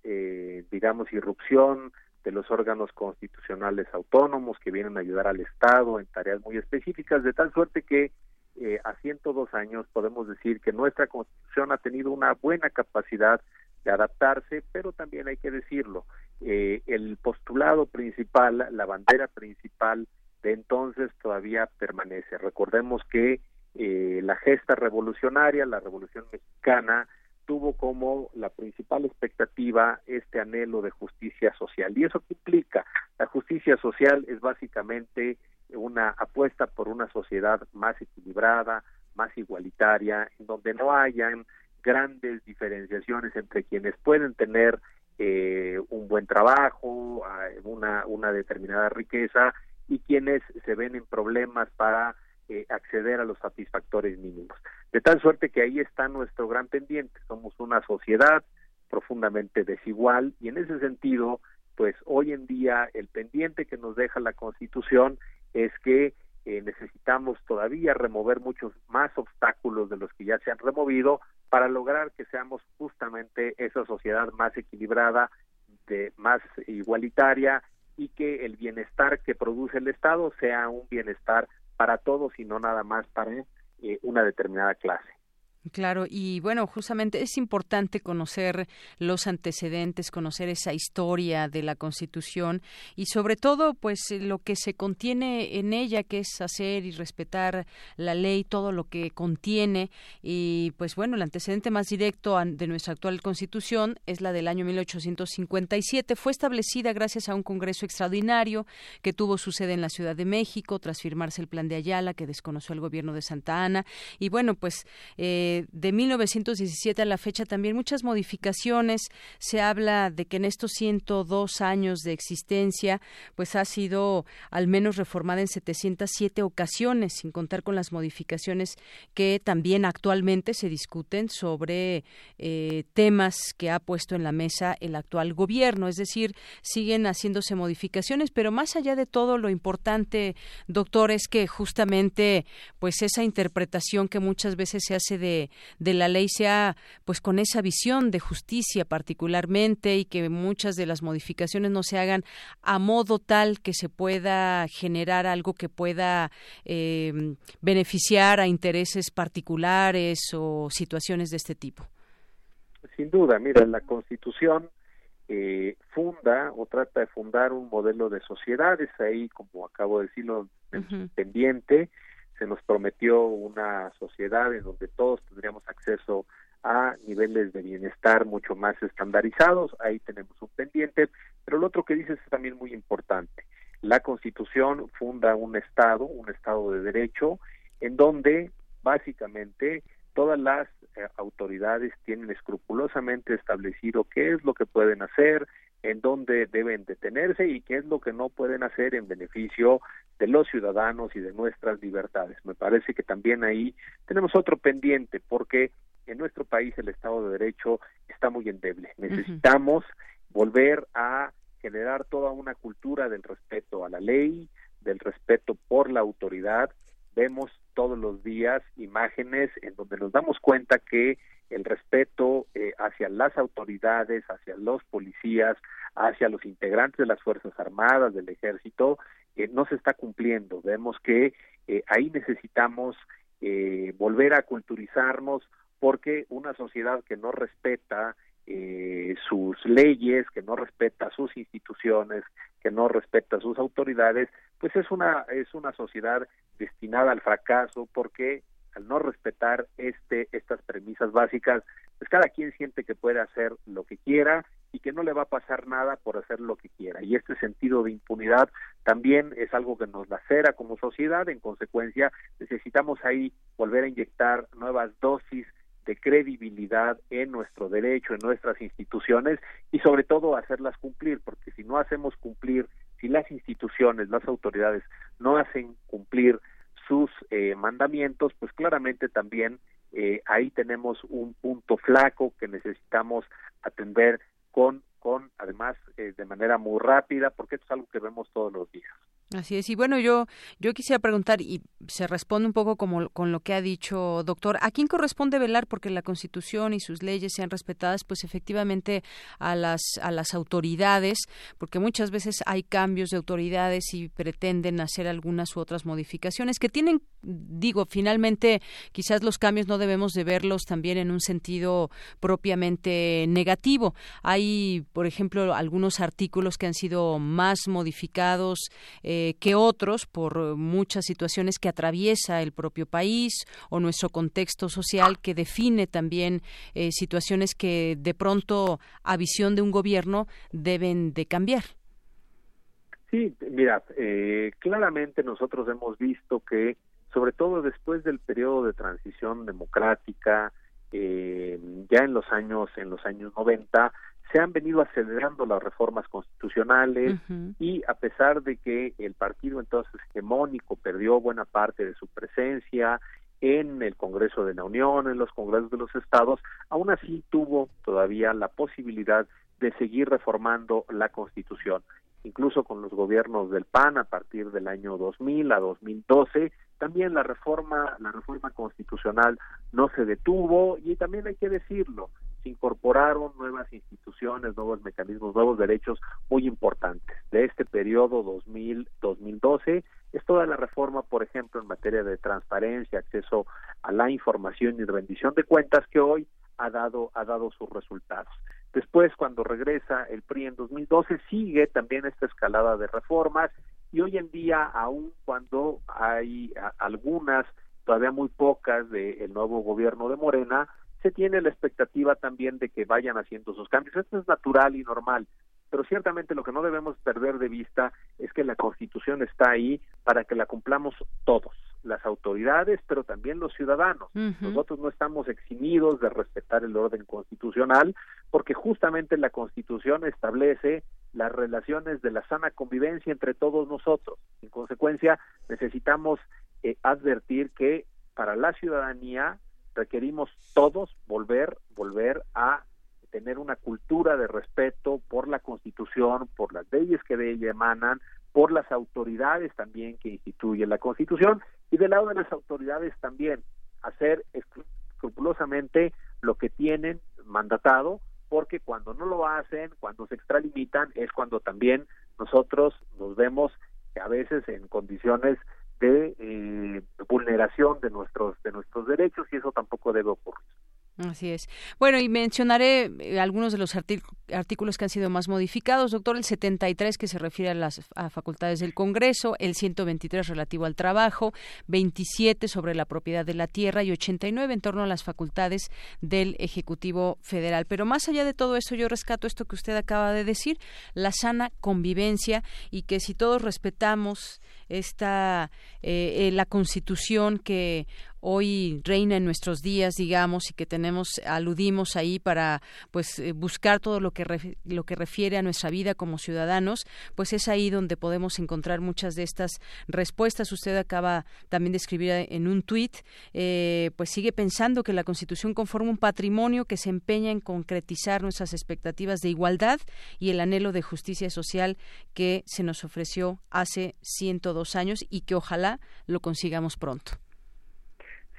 digamos irrupción de los órganos constitucionales autónomos que vienen a ayudar al Estado en tareas muy específicas, de tal suerte que eh, a 102 años podemos decir que nuestra Constitución ha tenido una buena capacidad de adaptarse, pero también hay que decirlo, eh, el postulado principal, la bandera principal de entonces todavía permanece. Recordemos que eh, la gesta revolucionaria, la Revolución Mexicana, tuvo como la principal expectativa este anhelo de justicia social. ¿Y eso qué implica? La justicia social es básicamente una apuesta por una sociedad más equilibrada, más igualitaria, en donde no hayan grandes diferenciaciones entre quienes pueden tener eh, un buen trabajo, una, una determinada riqueza y quienes se ven en problemas para eh, acceder a los satisfactores mínimos. De tal suerte que ahí está nuestro gran pendiente. Somos una sociedad profundamente desigual y en ese sentido, pues hoy en día el pendiente que nos deja la Constitución es que eh, necesitamos todavía remover muchos más obstáculos de los que ya se han removido para lograr que seamos justamente esa sociedad más equilibrada, de más igualitaria y que el bienestar que produce el Estado sea un bienestar para todos y no nada más para eh, una determinada clase. Claro, y bueno, justamente es importante conocer los antecedentes, conocer esa historia de la Constitución y sobre todo, pues lo que se contiene en ella, que es hacer y respetar la ley, todo lo que contiene. Y pues bueno, el antecedente más directo de nuestra actual Constitución es la del año 1857. Fue establecida gracias a un Congreso extraordinario que tuvo su sede en la Ciudad de México tras firmarse el Plan de Ayala que desconoció el gobierno de Santa Ana. Y bueno, pues eh, de 1917 a la fecha también muchas modificaciones. Se habla de que en estos 102 años de existencia, pues ha sido al menos reformada en 707 ocasiones, sin contar con las modificaciones que también actualmente se discuten sobre eh, temas que ha puesto en la mesa el actual gobierno. Es decir, siguen haciéndose modificaciones, pero más allá de todo, lo importante, doctor, es que justamente, pues esa interpretación que muchas veces se hace de de, la ley sea pues con esa visión de justicia particularmente y que muchas de las modificaciones no se hagan a modo tal que se pueda generar algo que pueda eh, beneficiar a intereses particulares o situaciones de este tipo. Sin duda, mira, la Constitución eh, funda o trata de fundar un modelo de sociedades ahí, como acabo de decirlo, pendiente, se nos prometió una sociedad en donde todos tendríamos acceso a niveles de bienestar mucho más estandarizados, ahí tenemos un pendiente, pero lo otro que dices es también muy importante. La Constitución funda un Estado, un Estado de Derecho, en donde básicamente todas las eh, autoridades tienen escrupulosamente establecido qué es lo que pueden hacer, en dónde deben detenerse y qué es lo que no pueden hacer en beneficio de los ciudadanos y de nuestras libertades. Me parece que también ahí tenemos otro pendiente porque en nuestro país el Estado de Derecho está muy endeble. Necesitamos volver a generar toda una cultura del respeto a la ley, del respeto por la autoridad. Vemos todos los días imágenes en donde nos damos cuenta que el respeto eh, hacia las autoridades, hacia los policías, hacia los integrantes de las Fuerzas Armadas, del Ejército, eh, no se está cumpliendo. Vemos que eh, ahí necesitamos volver a culturizarnos porque una sociedad que no respeta sus leyes, que no respeta sus instituciones, que no respeta sus autoridades, pues es una es una sociedad destinada al fracaso porque al no respetar este estas premisas básicas, pues cada quien siente que puede hacer lo que quiera y que no le va a pasar nada por hacer lo que quiera. Y este sentido de impunidad también es algo que nos lacera como sociedad. En consecuencia, necesitamos ahí volver a inyectar nuevas dosis de credibilidad en nuestro derecho, en nuestras instituciones y sobre todo hacerlas cumplir, porque si no hacemos cumplir, si las instituciones, las autoridades no hacen cumplir sus eh, mandamientos, pues claramente también eh, ahí tenemos un punto flaco que necesitamos atender con, con además eh, de manera muy rápida, porque esto es algo que vemos todos los días. Así es. Y bueno, yo, yo quisiera preguntar, y se responde un poco como con lo que ha dicho doctor, ¿a quién corresponde velar porque la Constitución y sus leyes sean respetadas? Pues efectivamente a las, a las autoridades, porque muchas veces hay cambios de autoridades y pretenden hacer algunas u otras modificaciones que tienen, digo, finalmente quizás los cambios no debemos de verlos también en un sentido propiamente negativo. Hay, por ejemplo, algunos artículos que han sido más modificados. Eh, eh, que otros por muchas situaciones que atraviesa el propio país o nuestro contexto social que define también eh, situaciones que de pronto a visión de un gobierno deben de cambiar. Sí, mira, eh, claramente nosotros hemos visto que sobre todo después del periodo de transición democrática, ya en los años en los años 90 se han venido acelerando las reformas constitucionales y a pesar de que el partido entonces hegemónico perdió buena parte de su presencia en el Congreso de la Unión, en los Congresos de los Estados, aún así tuvo todavía la posibilidad de seguir reformando la Constitución. Incluso con los gobiernos del PAN a partir del año 2000 a 2012, también la reforma la reforma constitucional no se detuvo y también hay que decirlo, se incorporaron nuevas instituciones, nuevos mecanismos, nuevos derechos muy importantes. De este periodo 2000-2012 es toda la reforma, por ejemplo, en materia de transparencia, acceso a la información y rendición de cuentas que hoy ha dado ha dado sus resultados. Después, cuando regresa el PRI en 2012, sigue también esta escalada de reformas y hoy en día, aun cuando hay algunas, todavía muy pocas, del nuevo gobierno de Morena, se tiene la expectativa también de que vayan haciendo sus cambios. Esto es natural y normal, pero ciertamente lo que no debemos perder de vista es que la Constitución está ahí para que la cumplamos todos las autoridades, pero también los ciudadanos. Nosotros no estamos eximidos de respetar el orden constitucional porque justamente la Constitución establece las relaciones de la sana convivencia entre todos nosotros. En consecuencia, necesitamos eh, advertir que para la ciudadanía requerimos todos volver volver a tener una cultura de respeto por la Constitución, por las leyes que de ella emanan, por las autoridades también que instituye la Constitución y del lado de las autoridades también hacer escrupulosamente lo que tienen mandatado porque cuando no lo hacen, cuando se extralimitan, es cuando también nosotros nos vemos a veces en condiciones de eh, vulneración de nuestros de nuestros derechos y eso tampoco debe ocurrir. Así es. Bueno, y mencionaré eh, algunos de los artículos que han sido más modificados. Doctor, el 73 que se refiere a las facultades del Congreso, el 123 relativo al trabajo, 27 sobre la propiedad de la tierra y 89 en torno a las facultades del Ejecutivo Federal. Pero más allá de todo eso, yo rescato esto que usted acaba de decir, la sana convivencia y que si todos respetamos esta eh, eh, la Constitución que hoy reina en nuestros días, digamos, y que tenemos, aludimos ahí para, pues, eh, buscar todo lo que lo que refiere a nuestra vida como ciudadanos, pues es ahí donde podemos encontrar muchas de estas respuestas. Usted acaba también de escribir en un tuit, eh, pues sigue pensando que la Constitución conforma un patrimonio que se empeña en concretizar nuestras expectativas de igualdad y el anhelo de justicia social que se nos ofreció hace 102 años y que ojalá lo consigamos pronto.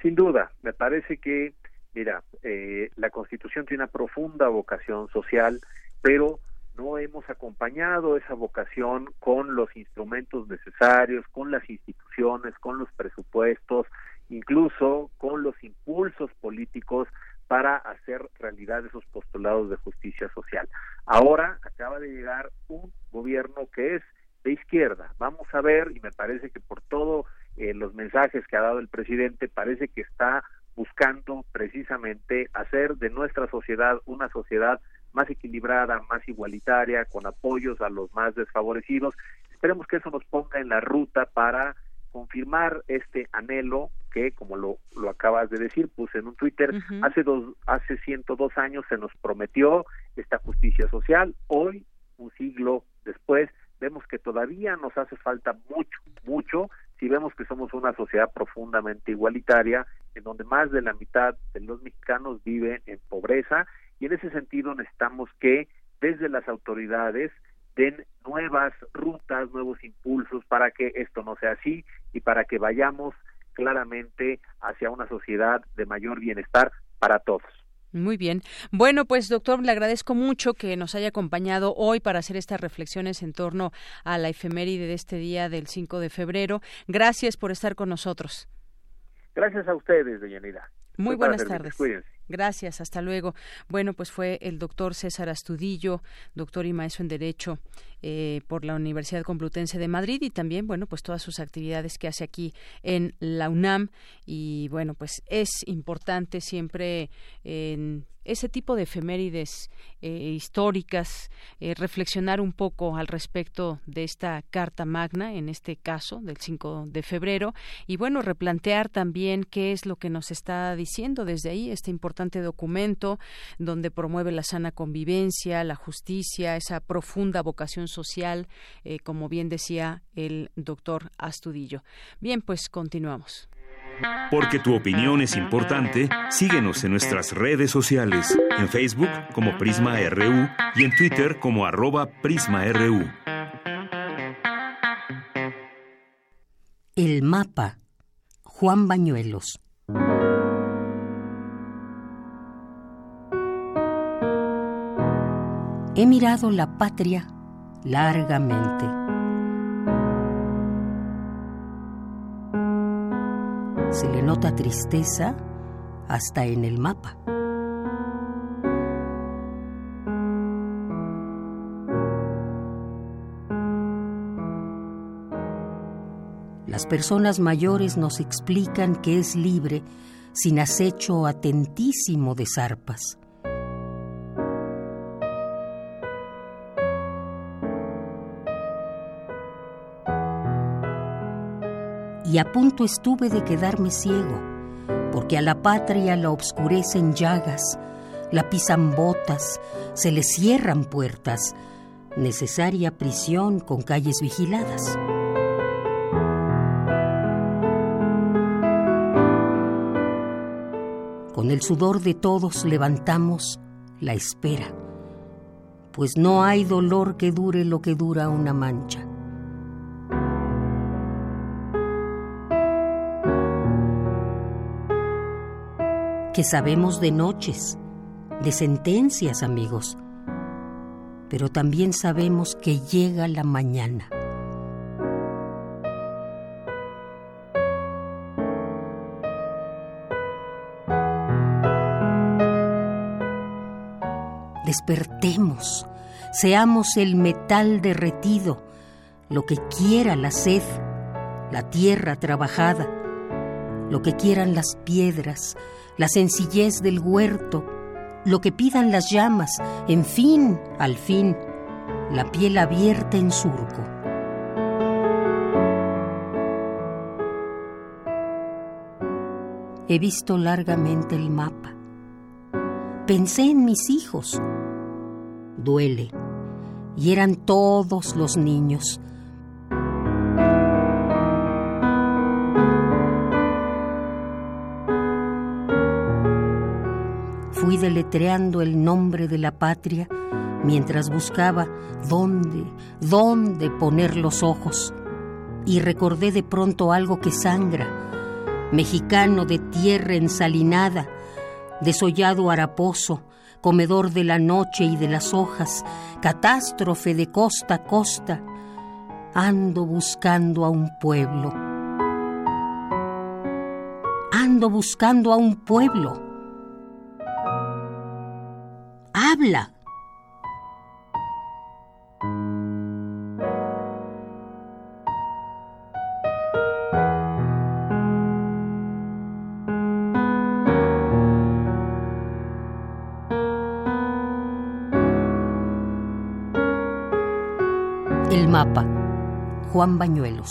Sin duda, me parece que, mira, eh, la Constitución tiene una profunda vocación social, pero no hemos acompañado esa vocación con los instrumentos necesarios, con las instituciones, con los presupuestos, incluso con los impulsos políticos para hacer realidad esos postulados de justicia social. Ahora acaba de llegar un gobierno que es de izquierda. Vamos a ver, y me parece que por todo eh, los mensajes que ha dado el presidente, parece que está buscando precisamente hacer de nuestra sociedad una sociedad más equilibrada, más igualitaria, con apoyos a los más desfavorecidos. Esperemos que eso nos ponga en la ruta para confirmar este anhelo que, como lo, lo acabas de decir, puse en un Twitter, hace, dos, hace 102 años se nos prometió esta justicia social, hoy, un siglo después, vemos que todavía nos hace falta mucho, mucho, si vemos que somos una sociedad profundamente igualitaria, en donde más de la mitad de los mexicanos viven en pobreza, y en ese sentido necesitamos que desde las autoridades den nuevas rutas, nuevos impulsos para que esto no sea así y para que vayamos claramente hacia una sociedad de mayor bienestar para todos. Muy bien. Bueno, pues doctor, le agradezco mucho que nos haya acompañado hoy para hacer estas reflexiones en torno a la efeméride de este día del 5 de febrero. Gracias por estar con nosotros. Gracias a ustedes, Deyanira. Muy buenas tardes. Gracias, hasta luego. Bueno, pues fue el doctor César Astudillo, doctor y maestro en Derecho eh, por la Universidad Complutense de Madrid y también, bueno, pues todas sus actividades que hace aquí en la UNAM. Y bueno, pues es importante siempre en ese tipo de efemérides eh, históricas, eh, reflexionar un poco al respecto de esta Carta Magna, en este caso, del 5 de febrero, y bueno, replantear también qué es lo que nos está diciendo desde ahí este importante documento donde promueve la sana convivencia, la justicia, esa profunda vocación social, eh, como bien decía el doctor Astudillo. Bien, pues continuamos. Porque tu opinión es importante, síguenos en nuestras redes sociales, en Facebook como Prisma RU y en Twitter como arroba PrismaRU. El mapa. Juan Bañuelos. He mirado la patria largamente se le nota tristeza hasta en el mapa. Las personas mayores nos explican que es libre sin acecho atentísimo de zarpas. Y a punto estuve de quedarme ciego, porque a la patria la obscurecen llagas, la pisan botas, se le cierran puertas, necesaria prisión con calles vigiladas. Con el sudor de todos levantamos la espera, pues no hay dolor que dure lo que dura una mancha. Sabemos de noches, de sentencias, amigos, pero también sabemos que llega la mañana. despertemos, seamos el metal derretido, lo que quiera la sed, la tierra trabajada, lo que quieran las piedras, la sencillez del huerto, lo que pidan las llamas, en fin, al fin, la piel abierta en surco. He visto largamente el mapa. Pensé en mis hijos, duele. Y eran todos los niños. Fui deletreando el nombre de la patria mientras buscaba dónde, dónde poner los ojos. Y recordé de pronto algo que sangra, mexicano de tierra ensalinada, desollado haraposo, comedor de la noche y de las hojas, catástrofe de costa a costa, ando buscando a un pueblo. Ando buscando a un pueblo. Habla. mapa. Juan Bañuelos.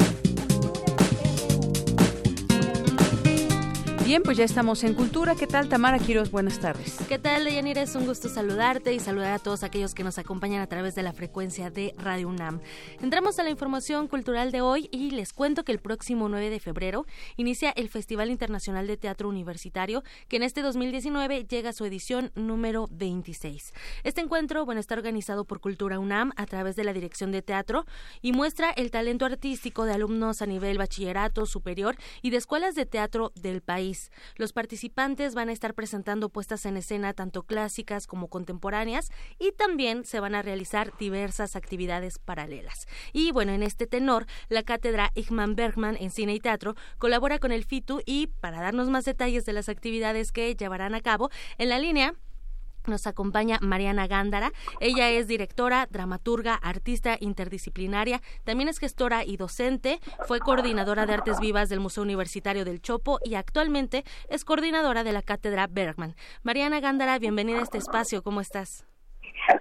Bien, pues ya estamos en Cultura. ¿Qué tal, Tamara Quiroz? Buenas tardes. ¿Qué tal, Deyanira? Es un gusto saludarte y saludar a todos aquellos que nos acompañan a través de la frecuencia de Radio UNAM. Entramos a la información cultural de hoy y les cuento que el próximo 9 de febrero inicia el Festival Internacional de Teatro Universitario, que en este 2019 llega a su edición número 26. Este encuentro, bueno, está organizado por Cultura UNAM a través de la Dirección de Teatro y muestra el talento artístico de alumnos a nivel bachillerato superior y de escuelas de teatro del país. Los participantes van a estar presentando puestas en escena tanto clásicas como contemporáneas y también se van a realizar diversas actividades paralelas. Y bueno, en este tenor, la cátedra Igman Bergman en cine y teatro colabora con el FITU y para darnos más detalles de las actividades que llevarán a cabo, en la línea nos acompaña Mariana Gándara. Ella es directora, dramaturga, artista interdisciplinaria, también es gestora y docente, fue coordinadora de artes vivas del Museo Universitario del Chopo y actualmente es coordinadora de la Cátedra Bergman. Mariana Gándara, bienvenida a este espacio, ¿cómo estás?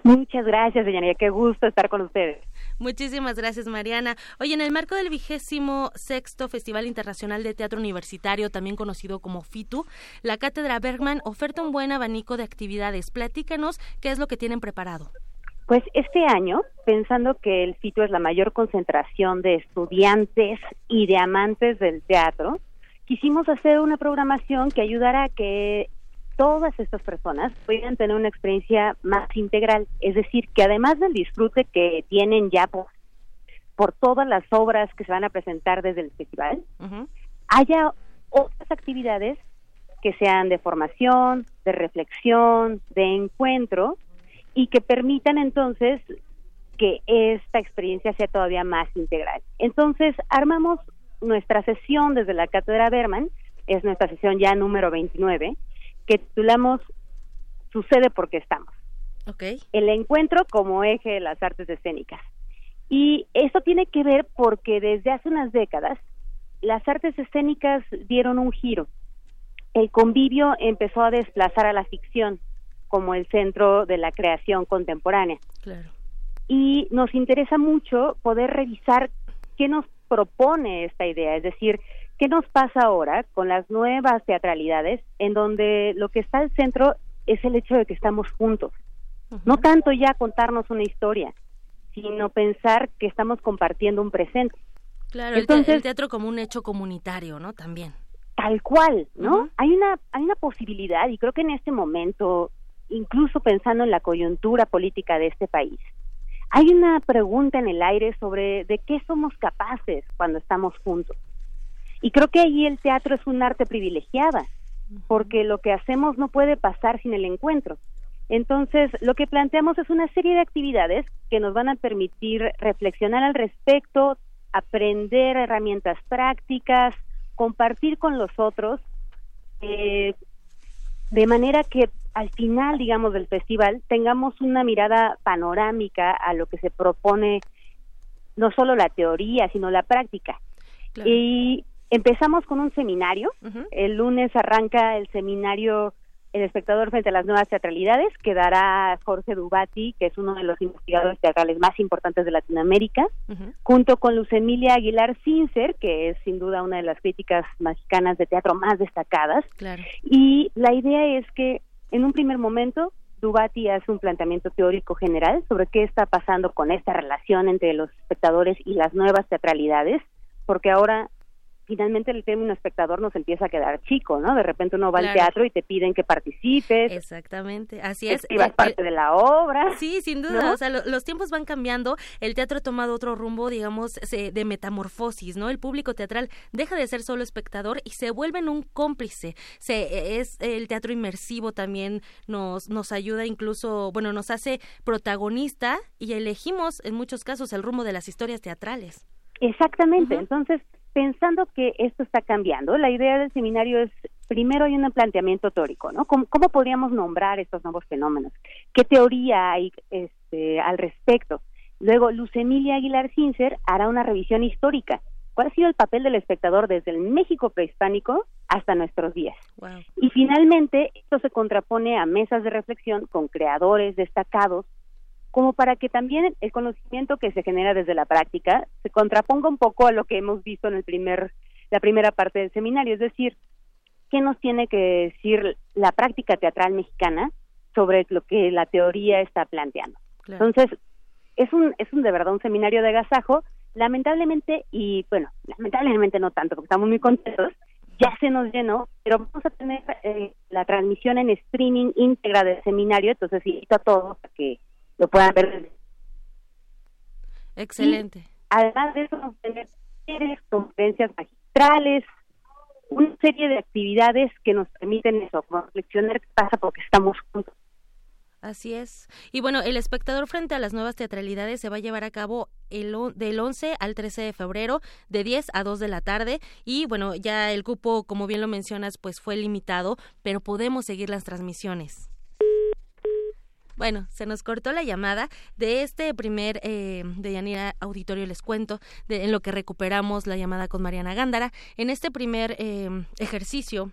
Muchas gracias, señoría, qué gusto estar con ustedes. Muchísimas gracias, Mariana. Oye, en el marco del vigésimo sexto Festival Internacional de Teatro Universitario, también conocido como FITU, la Cátedra Bergman oferta un buen abanico de actividades. Platícanos qué es lo que tienen preparado. Pues este año, pensando que el FITU es la mayor concentración de estudiantes y de amantes del teatro, quisimos hacer una programación que ayudara a que todas estas personas puedan tener una experiencia más integral, es decir, que además del disfrute que tienen ya, pues, por todas las obras que se van a presentar desde el festival, haya otras actividades que sean de formación, de reflexión, de encuentro y que permitan entonces que esta experiencia sea todavía más integral. Entonces, armamos nuestra sesión desde la Cátedra Berman, es nuestra sesión ya número 29, que titulamos Sucede porque estamos. Okay. El encuentro como eje de las artes escénicas. Y eso tiene que ver porque desde hace unas décadas las artes escénicas dieron un giro. El convivio empezó a desplazar a la ficción como el centro de la creación contemporánea. Claro. Y nos interesa mucho poder revisar qué nos propone esta idea, es decir, qué nos pasa ahora con las nuevas teatralidades en donde lo que está al centro es el hecho de que estamos juntos. No tanto ya contarnos una historia, sino pensar que estamos compartiendo un presente. Claro, Entonces, el, teatro como un hecho comunitario, ¿no? También. Tal cual, ¿no? Hay una hay una posibilidad y creo que en este momento, incluso pensando en la coyuntura política de este país, hay una pregunta en el aire sobre de qué somos capaces cuando estamos juntos. Y creo que ahí el teatro es un arte privilegiada, porque lo que hacemos no puede pasar sin el encuentro. Entonces, lo que planteamos es una serie de actividades que nos van a permitir reflexionar al respecto, aprender herramientas prácticas, compartir con los otros, eh, de manera que al final, digamos, del festival tengamos una mirada panorámica a lo que se propone, no solo la teoría, sino la práctica. Y empezamos con un seminario. El lunes arranca el seminario el espectador frente a las nuevas teatralidades, que dará Jorge Dubati, que es uno de los investigadores teatrales más importantes de Latinoamérica, junto con Luz Emilia Aguilar Cincer, que es sin duda una de las críticas mexicanas de teatro más destacadas. Y la idea es que en un primer momento Dubati hace un planteamiento teórico general sobre qué está pasando con esta relación entre los espectadores y las nuevas teatralidades, porque ahora finalmente el término espectador nos empieza a quedar chico, ¿no? De repente uno va al teatro y te piden que participes. Exactamente, así es. Y vas parte de la obra. Sí, sin duda, o sea, los tiempos van cambiando, el teatro ha tomado otro rumbo, digamos, de metamorfosis, ¿no? El público teatral deja de ser solo espectador y se vuelve en un cómplice. Se, es el teatro inmersivo también nos nos ayuda incluso, bueno, nos hace protagonista y elegimos en muchos casos el rumbo de las historias teatrales. Exactamente, entonces pensando que esto está cambiando, la idea del seminario es, primero hay un planteamiento teórico, ¿no? ¿Cómo, podríamos nombrar estos nuevos fenómenos? ¿Qué teoría hay este, al respecto? Luego, Luz Emilia Aguilar Cincer hará una revisión histórica. ¿Cuál ha sido el papel del espectador desde el México prehispánico hasta nuestros días? Y finalmente, esto se contrapone a mesas de reflexión con creadores destacados como para que también el conocimiento que se genera desde la práctica se contraponga un poco a lo que hemos visto en el primer la primera parte del seminario, es decir, qué nos tiene que decir la práctica teatral mexicana sobre lo que la teoría está planteando. Entonces, es un es un de verdad un seminario de agasajo, lamentablemente y bueno, lamentablemente no tanto porque estamos muy contentos, ya se nos llenó, pero vamos a tener eh, la transmisión en streaming íntegra del seminario, entonces invito a todos a que lo puedan ver. Excelente. además de eso, vamos a tener conferencias magistrales, una serie de actividades que nos permiten eso, reflexionar qué pasa porque estamos juntos. Así es. Y bueno, el espectador frente a las nuevas teatralidades se va a llevar a cabo el, del 11 al 13 de febrero, de 10 a 2 de la tarde. Y bueno, ya el cupo, como bien lo mencionas, pues fue limitado, pero podemos seguir las transmisiones. Bueno, se nos cortó la llamada de este primer eh, de Yanira Auditorio, les cuento, de, en lo que recuperamos la llamada con Mariana Gándara. En este primer eh, ejercicio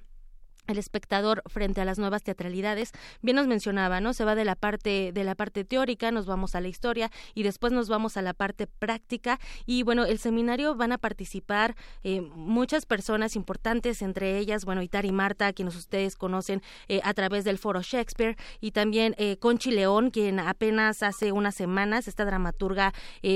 el espectador frente a las nuevas teatralidades. Bien nos mencionaba no se va de la parte de la parte teórica nos vamos a la historia y después nos vamos a la parte práctica. Y bueno el seminario van a participar eh, muchas personas importantes entre ellas bueno Itari Marta quienes ustedes conocen eh, a través del foro Shakespeare y también eh, Conchi León quien apenas hace unas semanas esta dramaturga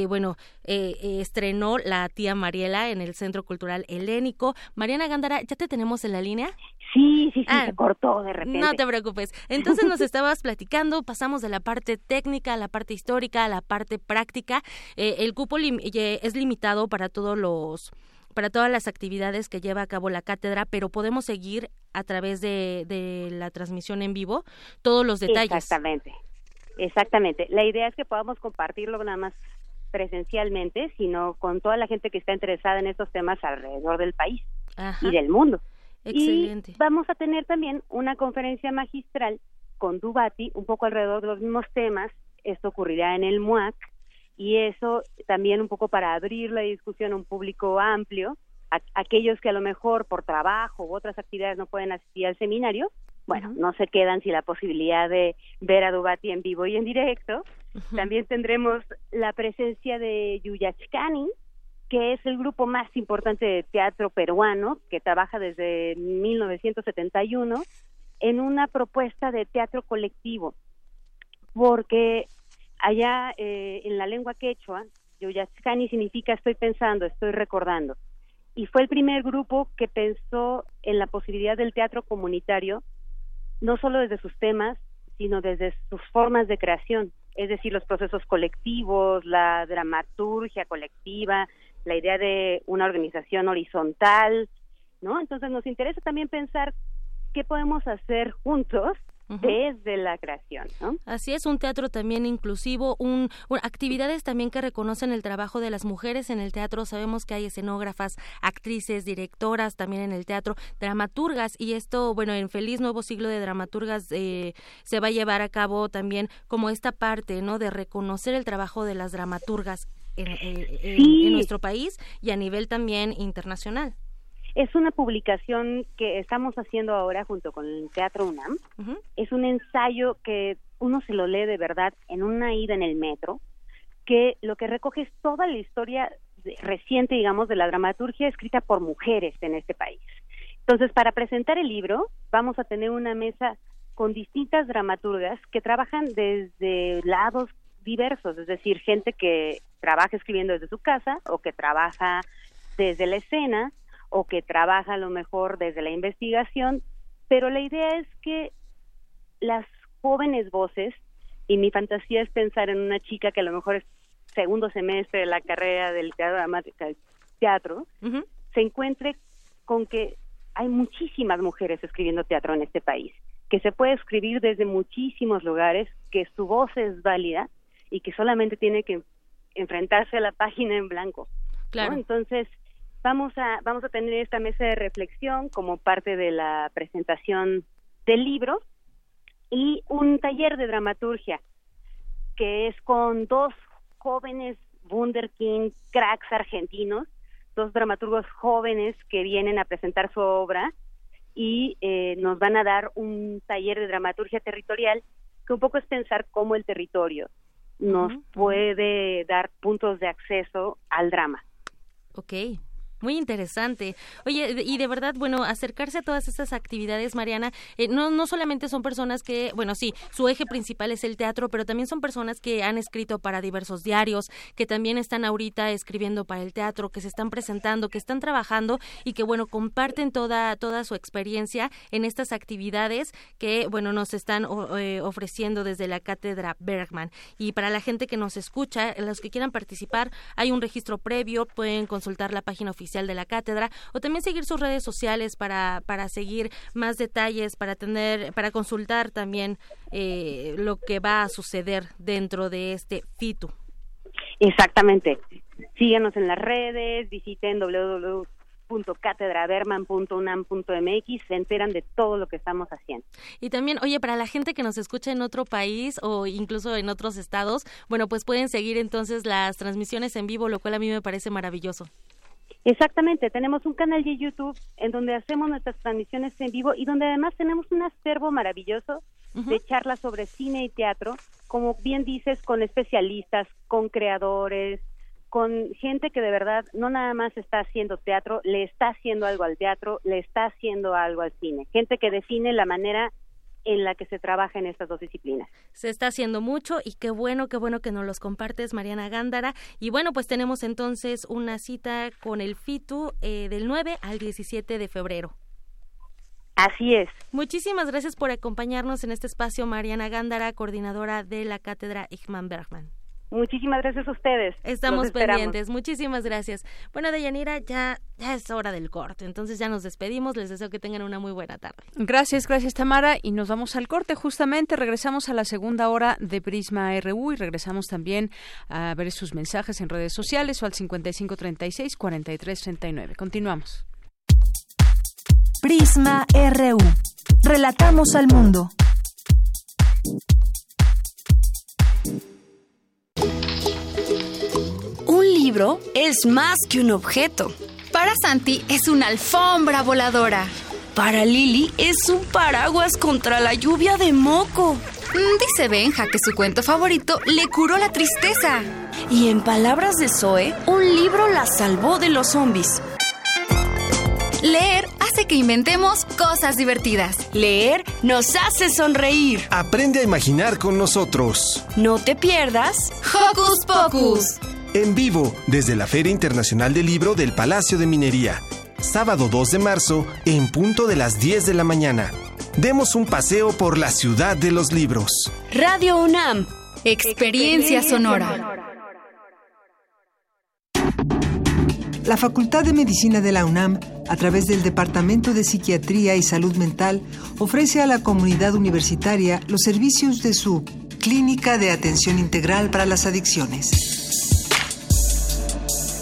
bueno estrenó la tía Mariela en el Centro Cultural Helénico. Mariana Gándara ya te tenemos en la línea Sí, sí, sí, Ah, se cortó de repente. No te preocupes. Entonces nos estabas platicando, pasamos de la parte técnica a la parte histórica, a la parte práctica. Eh, el cupo lim- eh, es limitado para todos los para todas las actividades que lleva a cabo la cátedra, pero podemos seguir a través de, de la transmisión en vivo todos los detalles. Exactamente, exactamente. La idea es que podamos compartirlo nada más presencialmente, sino con toda la gente que está interesada en estos temas alrededor del país Ajá. y del mundo. Excelente. Y vamos a tener también una conferencia magistral con Dubati, un poco alrededor de los mismos temas. Esto ocurrirá en el MUAC y eso también un poco para abrir la discusión a un público amplio, a- aquellos que a lo mejor por trabajo u otras actividades no pueden asistir al seminario, bueno, no se quedan sin la posibilidad de ver a Dubati en vivo y en directo. También tendremos la presencia de Yuyachkani, que es el grupo más importante de teatro peruano, que trabaja desde 1971 en una propuesta de teatro colectivo, porque allá eh, en la lengua quechua, Yuyachkani significa estoy pensando, estoy recordando, y fue el primer grupo que pensó en la posibilidad del teatro comunitario, no solo desde sus temas, sino desde sus formas de creación, es decir, los procesos colectivos, la dramaturgia colectiva, la idea de una organización horizontal, ¿no? Entonces nos interesa también pensar qué podemos hacer juntos desde la creación, ¿no? Así es, un teatro también inclusivo, un, un- actividades también que reconocen el trabajo de las mujeres en el teatro. Sabemos que hay escenógrafas, actrices, directoras también en el teatro, dramaturgas y esto, bueno, en Feliz Nuevo Siglo de Dramaturgas eh, se va a llevar a cabo también como esta parte, ¿no? De reconocer el trabajo de las dramaturgas en, en- en- Sí. en nuestro país y a nivel también internacional. Es una publicación que estamos haciendo ahora junto con el Teatro UNAM. Es un ensayo que uno se lo lee de verdad en una ida en el metro, que lo que recoge es toda la historia de- reciente, digamos, de la dramaturgia escrita por mujeres en este país. Entonces, para presentar el libro, vamos a tener una mesa con distintas dramaturgas que trabajan desde lados diversos, es decir, gente que trabaja escribiendo desde su casa o que trabaja desde la escena o que trabaja a lo mejor desde la investigación, pero la idea es que las jóvenes voces, y mi fantasía es pensar en una chica que a lo mejor es segundo semestre de la carrera del teatro, dramática, teatro se encuentre con que hay muchísimas mujeres escribiendo teatro en este país, que se puede escribir desde muchísimos lugares, que su voz es válida y que solamente tiene que enfrentarse a la página en blanco. ¿no? Claro. Entonces, vamos a, vamos a tener esta mesa de reflexión como parte de la presentación del libro y un taller de dramaturgia que es con dos jóvenes Wunderkind cracks argentinos, dos dramaturgos jóvenes que vienen a presentar su obra y eh, nos van a dar un taller de dramaturgia territorial que un poco es pensar cómo el territorio nos puede dar puntos de acceso al drama. Ok. Muy interesante. Oye, y de verdad, bueno, acercarse a todas estas actividades, Mariana, eh, no, no solamente son personas que, bueno, sí, su eje principal es el teatro, pero también son personas que han escrito para diversos diarios, que también están ahorita escribiendo para el teatro, que se están presentando, que están trabajando y que, bueno, comparten toda, toda su experiencia en estas actividades que, bueno, nos están eh, ofreciendo desde la cátedra Bergman. Y para la gente que nos escucha, los que quieran participar, hay un registro previo, pueden consultar la página oficial de la cátedra o también seguir sus redes sociales para, para seguir más detalles, para tener, para consultar también eh, lo que va a suceder dentro de este FITU. Exactamente. Síganos en las redes, visiten www.catedraberman.unam.mx, se enteran de todo lo que estamos haciendo. Y también, oye, para la gente que nos escucha en otro país o incluso en otros estados, bueno, pues pueden seguir entonces las transmisiones en vivo, lo cual a mí me parece maravilloso. Exactamente, tenemos un canal de YouTube en donde hacemos nuestras transmisiones en vivo y donde además tenemos un acervo maravilloso de charlas sobre cine y teatro, como bien dices, con especialistas, con creadores, con gente que de verdad no nada más está haciendo teatro, le está haciendo algo al teatro, le está haciendo algo al cine, gente que define la manera en la que se trabaja en estas dos disciplinas. Se está haciendo mucho y qué bueno, qué bueno que nos los compartes, Mariana Gándara. Y bueno, pues tenemos entonces una cita con el FITU eh, del 9 al 17 de febrero. Así es. Muchísimas gracias por acompañarnos en este espacio, Mariana Gándara, coordinadora de la cátedra Igman Bergman. Muchísimas gracias a ustedes. Estamos pendientes. Muchísimas gracias. Bueno, Deyanira, ya, ya es hora del corte. Entonces ya nos despedimos. Les deseo que tengan una muy buena tarde. Gracias, gracias Tamara. Y nos vamos al corte. Justamente regresamos a la segunda hora de Prisma RU y regresamos también a ver sus mensajes en redes sociales o al 5536-4339. Continuamos. Prisma RU. Relatamos al mundo. Libro es más que un objeto. Para Santi es una alfombra voladora. Para Lily es un paraguas contra la lluvia de moco. Mm, dice Benja que su cuento favorito le curó la tristeza. Y en palabras de Zoe, un libro la salvó de los zombies. Leer hace que inventemos cosas divertidas. Leer nos hace sonreír. Aprende a imaginar con nosotros. No te pierdas Hocus Pocus. En vivo, desde la Feria Internacional del Libro del Palacio de Minería. Sábado 2 de marzo, en punto de las 10 de la mañana. Demos un paseo por la ciudad de los libros. Radio UNAM. Experiencia sonora. La Facultad de Medicina de la UNAM, a través del Departamento de Psiquiatría y Salud Mental, ofrece a la comunidad universitaria los servicios de su Clínica de Atención Integral para las Adicciones.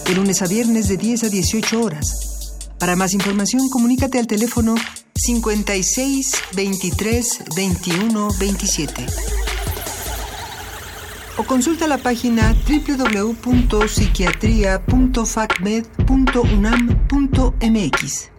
De lunes a viernes de 10 a 18 horas. Para más información, comunícate al teléfono 56 23 21 27 o consulta la página www.psiquiatria.facmed.unam.mx.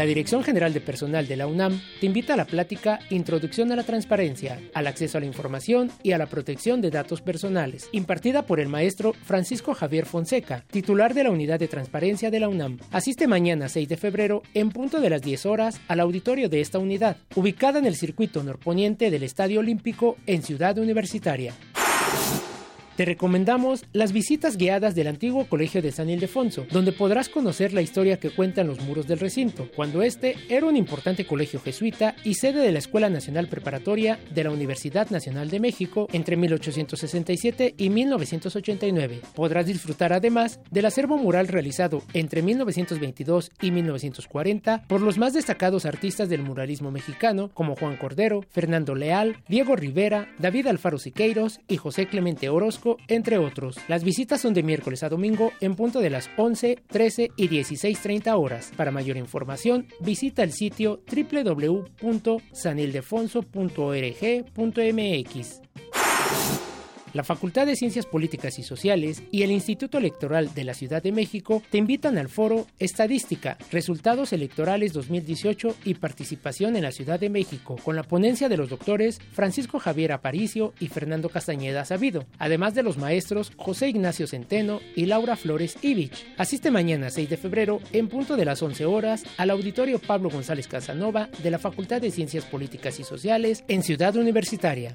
La Dirección General de Personal de la UNAM te invita a la plática Introducción a la Transparencia, al acceso a la información y a la protección de datos personales, impartida por el maestro Francisco Javier Fonseca, titular de la Unidad de Transparencia de la UNAM. Asiste mañana 6 de febrero, en punto de las 10 horas, al auditorio de esta unidad, ubicada en el circuito norponiente del Estadio Olímpico en Ciudad Universitaria. Te recomendamos las visitas guiadas del antiguo Colegio de San Ildefonso, donde podrás conocer la historia que cuentan los muros del recinto, cuando este era un importante colegio jesuita y sede de la Escuela Nacional Preparatoria de la Universidad Nacional de México entre 1867 y 1989. Podrás disfrutar además del acervo mural realizado entre 1922 y 1940 por los más destacados artistas del muralismo mexicano como Juan Cordero, Fernando Leal, Diego Rivera, David Alfaro Siqueiros y José Clemente Orozco Entre otros. Las visitas son de miércoles a domingo en punto de las 11, 13 y 16.30 horas. Para mayor información, visita el sitio www.sanildefonso.org.mx. La Facultad de Ciencias Políticas y Sociales y el Instituto Electoral de la Ciudad de México te invitan al foro Estadística, Resultados Electorales 2018 y Participación en la Ciudad de México, con la ponencia de los doctores Francisco Javier Aparicio y Fernando Castañeda Sabido, además de los maestros José Ignacio Centeno y Laura Flores Ivich. Asiste mañana 6 de febrero en punto de las 11 horas al auditorio Pablo González Casanova de la Facultad de Ciencias Políticas y Sociales en Ciudad Universitaria.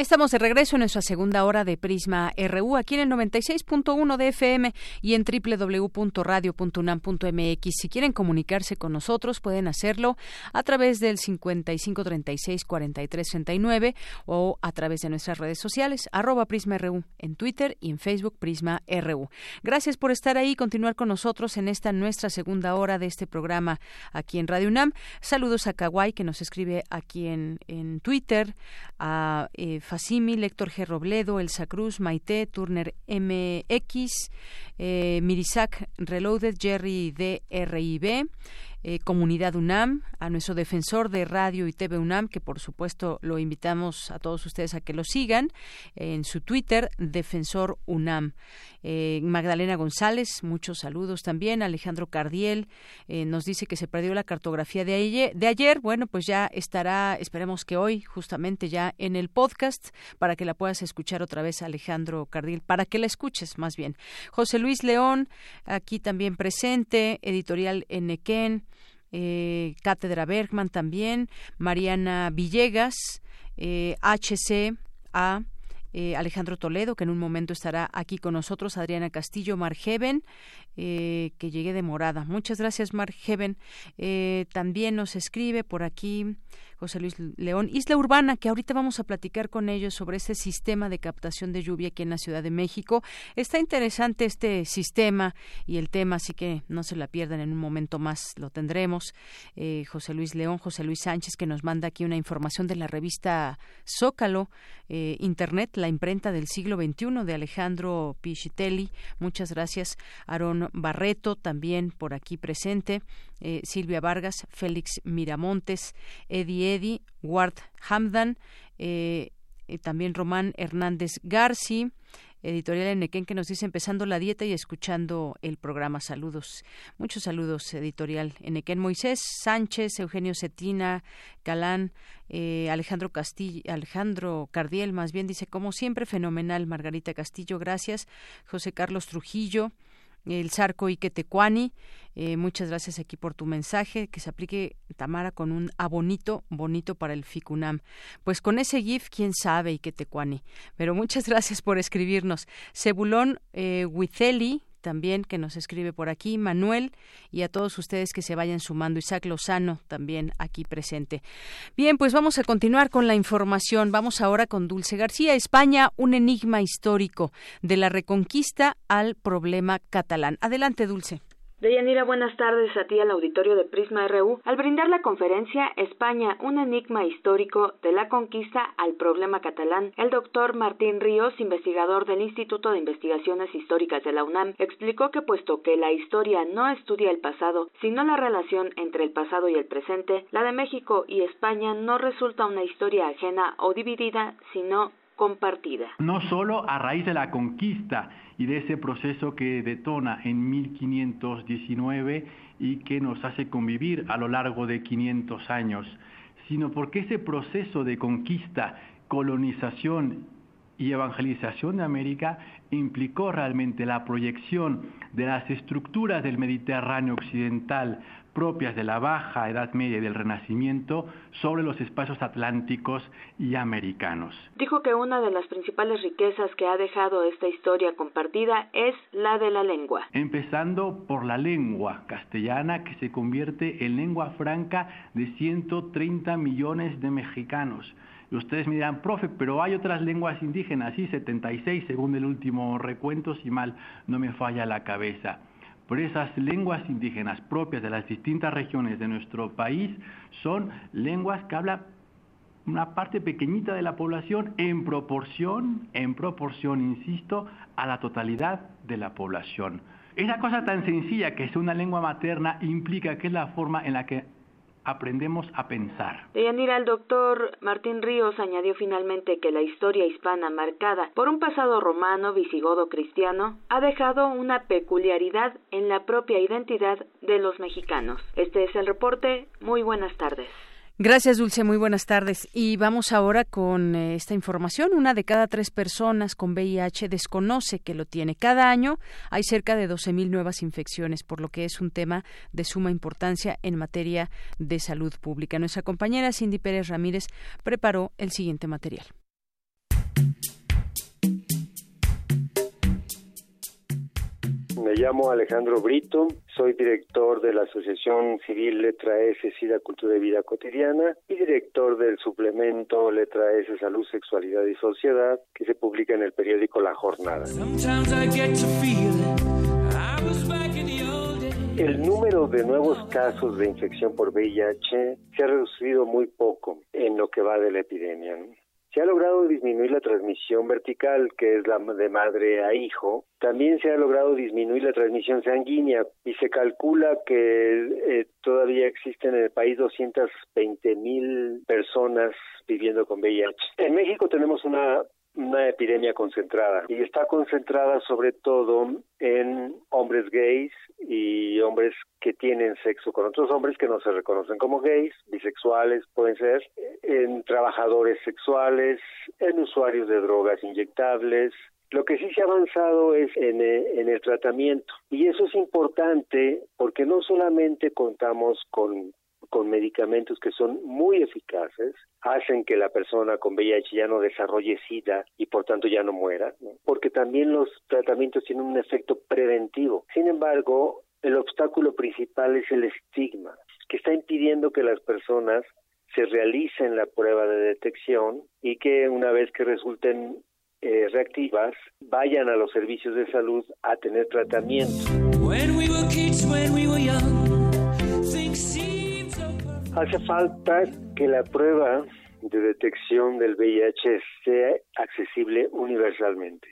Estamos de regreso en nuestra segunda hora de Prisma RU aquí en el 96.1 de FM y en www.radio.unam.mx. Si quieren comunicarse con nosotros, pueden hacerlo a través del 5536-4339 o a través de nuestras redes sociales, arroba Prisma RU en Twitter y en Facebook Prisma RU. Gracias por estar ahí y continuar con nosotros en esta nuestra segunda hora de este programa aquí en Radio UNAM. Saludos a Kawai que nos escribe aquí en, en Twitter, a eh, Facimi, Lector G. Robledo, Elsa Cruz, Maite, Turner MX, eh, Mirisac Reloaded, Jerry DRIB, eh, Comunidad UNAM, a nuestro defensor de radio y TV UNAM, que por supuesto lo invitamos a todos ustedes a que lo sigan en su Twitter, Defensor UNAM. Eh, Magdalena González, muchos saludos también. Alejandro Cardiel eh, nos dice que se perdió la cartografía de ayer. Bueno, pues ya estará, esperemos que hoy, justamente ya en el podcast, para que la puedas escuchar otra vez, Alejandro Cardiel, para que la escuches más bien. José Luis León, aquí también presente, editorial Enequén eh, Cátedra Bergman también, Mariana Villegas, eh, HCA, eh, Alejandro Toledo, que en un momento estará aquí con nosotros, Adriana Castillo, Margeven, eh, que llegue de morada. Muchas gracias, Margeven. Eh, también nos escribe por aquí José Luis León. Isla Urbana, que ahorita vamos a platicar con ellos sobre ese sistema de captación de lluvia aquí en la Ciudad de México. Está interesante este sistema y el tema, así que no se la pierdan en un momento más, lo tendremos. Eh, José Luis León, José Luis Sánchez, que nos manda aquí una información de la revista Zócalo, Internet, la imprenta del siglo XXI de Alejandro Pichitelli. Muchas gracias. Aarón Barreto, también por aquí presente. Eh, Silvia Vargas, Félix Miramontes, Eddie Eddy, Ward Hamdan, eh, también Román Hernández Garci, editorial Enequén que nos dice empezando la dieta y escuchando el programa. Saludos, muchos saludos, editorial Enequén. Moisés Sánchez, Eugenio Cetina, Galán, eh, Alejandro Castillo, Alejandro Cardiel, más bien dice, como siempre, fenomenal, Margarita Castillo, gracias. José Carlos Trujillo, el Zarco Iquetecuani. Eh, muchas gracias aquí por tu mensaje. Que se aplique, Tamara, con un abonito bonito para el FICUNAM. Pues con ese GIF, quién sabe Iquetecuani. Pero muchas gracias por escribirnos. Cebulón eh, también que nos escribe por aquí, Manuel y a todos ustedes que se vayan sumando, Isaac Lozano también aquí presente. Bien, pues vamos a continuar con la información. Vamos ahora con Dulce García, España, un enigma histórico de la reconquista al problema catalán. Adelante, Dulce. Deyanira, buenas tardes a ti al auditorio de Prisma RU. Al brindar la conferencia España, un enigma histórico de la conquista al problema catalán, el doctor Martín Ríos, investigador del Instituto de Investigaciones Históricas de la UNAM, explicó que puesto que la historia no estudia el pasado, sino la relación entre el pasado y el presente, la de México y España no resulta una historia ajena o dividida, sino compartida. No solo a raíz de la conquista, y de ese proceso que detona en 1519 y que nos hace convivir a lo largo de 500 años, sino porque ese proceso de conquista, colonización y evangelización de América implicó realmente la proyección de las estructuras del Mediterráneo occidental propias de la Baja Edad Media y del Renacimiento sobre los espacios atlánticos y americanos. Dijo que una de las principales riquezas que ha dejado esta historia compartida es la de la lengua. Empezando por la lengua castellana que se convierte en lengua franca de 130 millones de mexicanos Y ustedes me dirán, profe, pero hay otras lenguas indígenas, sí, 76 según el último recuento, si mal no me falla la cabeza. Pero esas lenguas indígenas propias de las distintas regiones de nuestro país son lenguas que hablan una parte pequeñita de la población en proporción, en proporción, insisto, a la totalidad de la población. Esa cosa tan sencilla que es una lengua materna implica que es la forma en la que aprendemos a pensar. El doctor Martín Ríos añadió finalmente que la historia hispana marcada por un pasado romano, visigodo, cristiano, ha dejado una peculiaridad en la propia identidad de los mexicanos. Este es el reporte. Muy buenas tardes. Gracias, Dulce. Muy buenas tardes. Y vamos ahora con eh, esta información. Una de cada tres personas con VIH desconoce que lo tiene. Cada año hay cerca de 12.000 nuevas infecciones, por lo que es un tema de suma importancia en materia de salud pública. Nuestra compañera Cindy Pérez Ramírez preparó el siguiente material. Me llamo Alejandro Brito, soy director de la Asociación Civil Letra S, SIDA, Cultura y Vida Cotidiana y director del suplemento Letra S, Salud, Sexualidad y Sociedad que se publica en el periódico La Jornada. El número de nuevos casos de infección por VIH se ha reducido muy poco en lo que va de la epidemia. Se ha logrado disminuir la transmisión vertical, que es la de madre a hijo. También se ha logrado disminuir la transmisión sanguínea y se calcula que eh, todavía existen en el país 220 mil personas viviendo con VIH. En México tenemos una una epidemia concentrada y está concentrada sobre todo en hombres gays y hombres que tienen sexo con otros hombres que no se reconocen como gays, bisexuales pueden ser, en trabajadores sexuales, en usuarios de drogas inyectables, lo que sí se ha avanzado es en, en, el tratamiento y eso es importante porque no solamente contamos con con medicamentos que son muy eficaces, hacen que la persona con VIH ya no desarrolle SIDA y por tanto ya no muera, porque también los tratamientos tienen un efecto preventivo. Sin embargo, el obstáculo principal es el estigma, que está impidiendo que las personas se realicen la prueba de detección y que una vez que resulten eh, reactivas vayan a los servicios de salud a tener tratamiento. Hace falta que la prueba de detección del VIH sea accesible universalmente,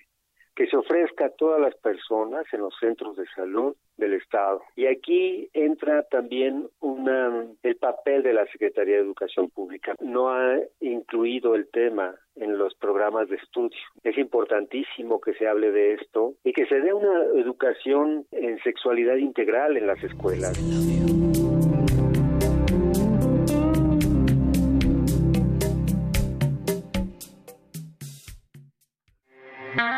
que se ofrezca a todas las personas en los centros de salud del Estado. Y aquí entra también una, el papel de la Secretaría de Educación Pública. No ha incluido el tema en los programas de estudio. Es importantísimo que se hable de esto y que se dé una educación en sexualidad integral en las escuelas.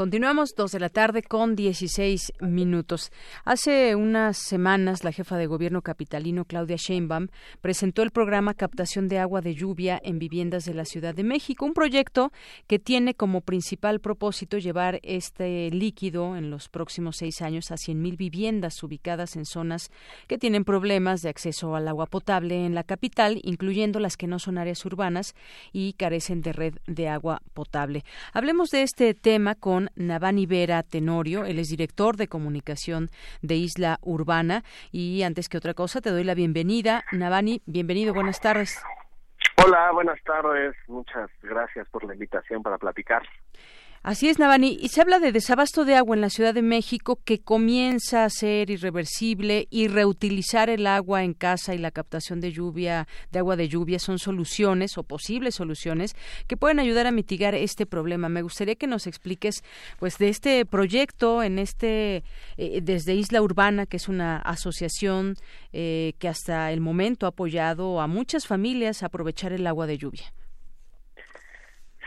Continuamos dos de la tarde con 16 minutos. Hace unas semanas, la jefa de gobierno capitalino, Claudia Sheinbaum, presentó el programa Captación de Agua de Lluvia en Viviendas de la Ciudad de México, un proyecto que tiene como principal propósito llevar este líquido en los próximos seis años a 100.000 viviendas ubicadas en zonas que tienen problemas de acceso al agua potable en la capital, incluyendo las que no son áreas urbanas y carecen de red de agua potable. Hablemos de este tema con Navani Vera Tenorio. Él es director de comunicación de Isla Urbana. Y antes que otra cosa, te doy la bienvenida. Navani, bienvenido, buenas tardes. Hola, buenas tardes. Muchas gracias por la invitación para platicar. Así es, Navani. Y se habla de desabasto de agua en la Ciudad de México que comienza a ser irreversible y reutilizar el agua en casa y la captación de lluvia, de agua de lluvia, son soluciones o posibles soluciones que pueden ayudar a mitigar este problema. Me gustaría que nos expliques, pues, de este proyecto en este, eh, desde Isla Urbana, que es una asociación eh, que hasta el momento ha apoyado a muchas familias a aprovechar el agua de lluvia.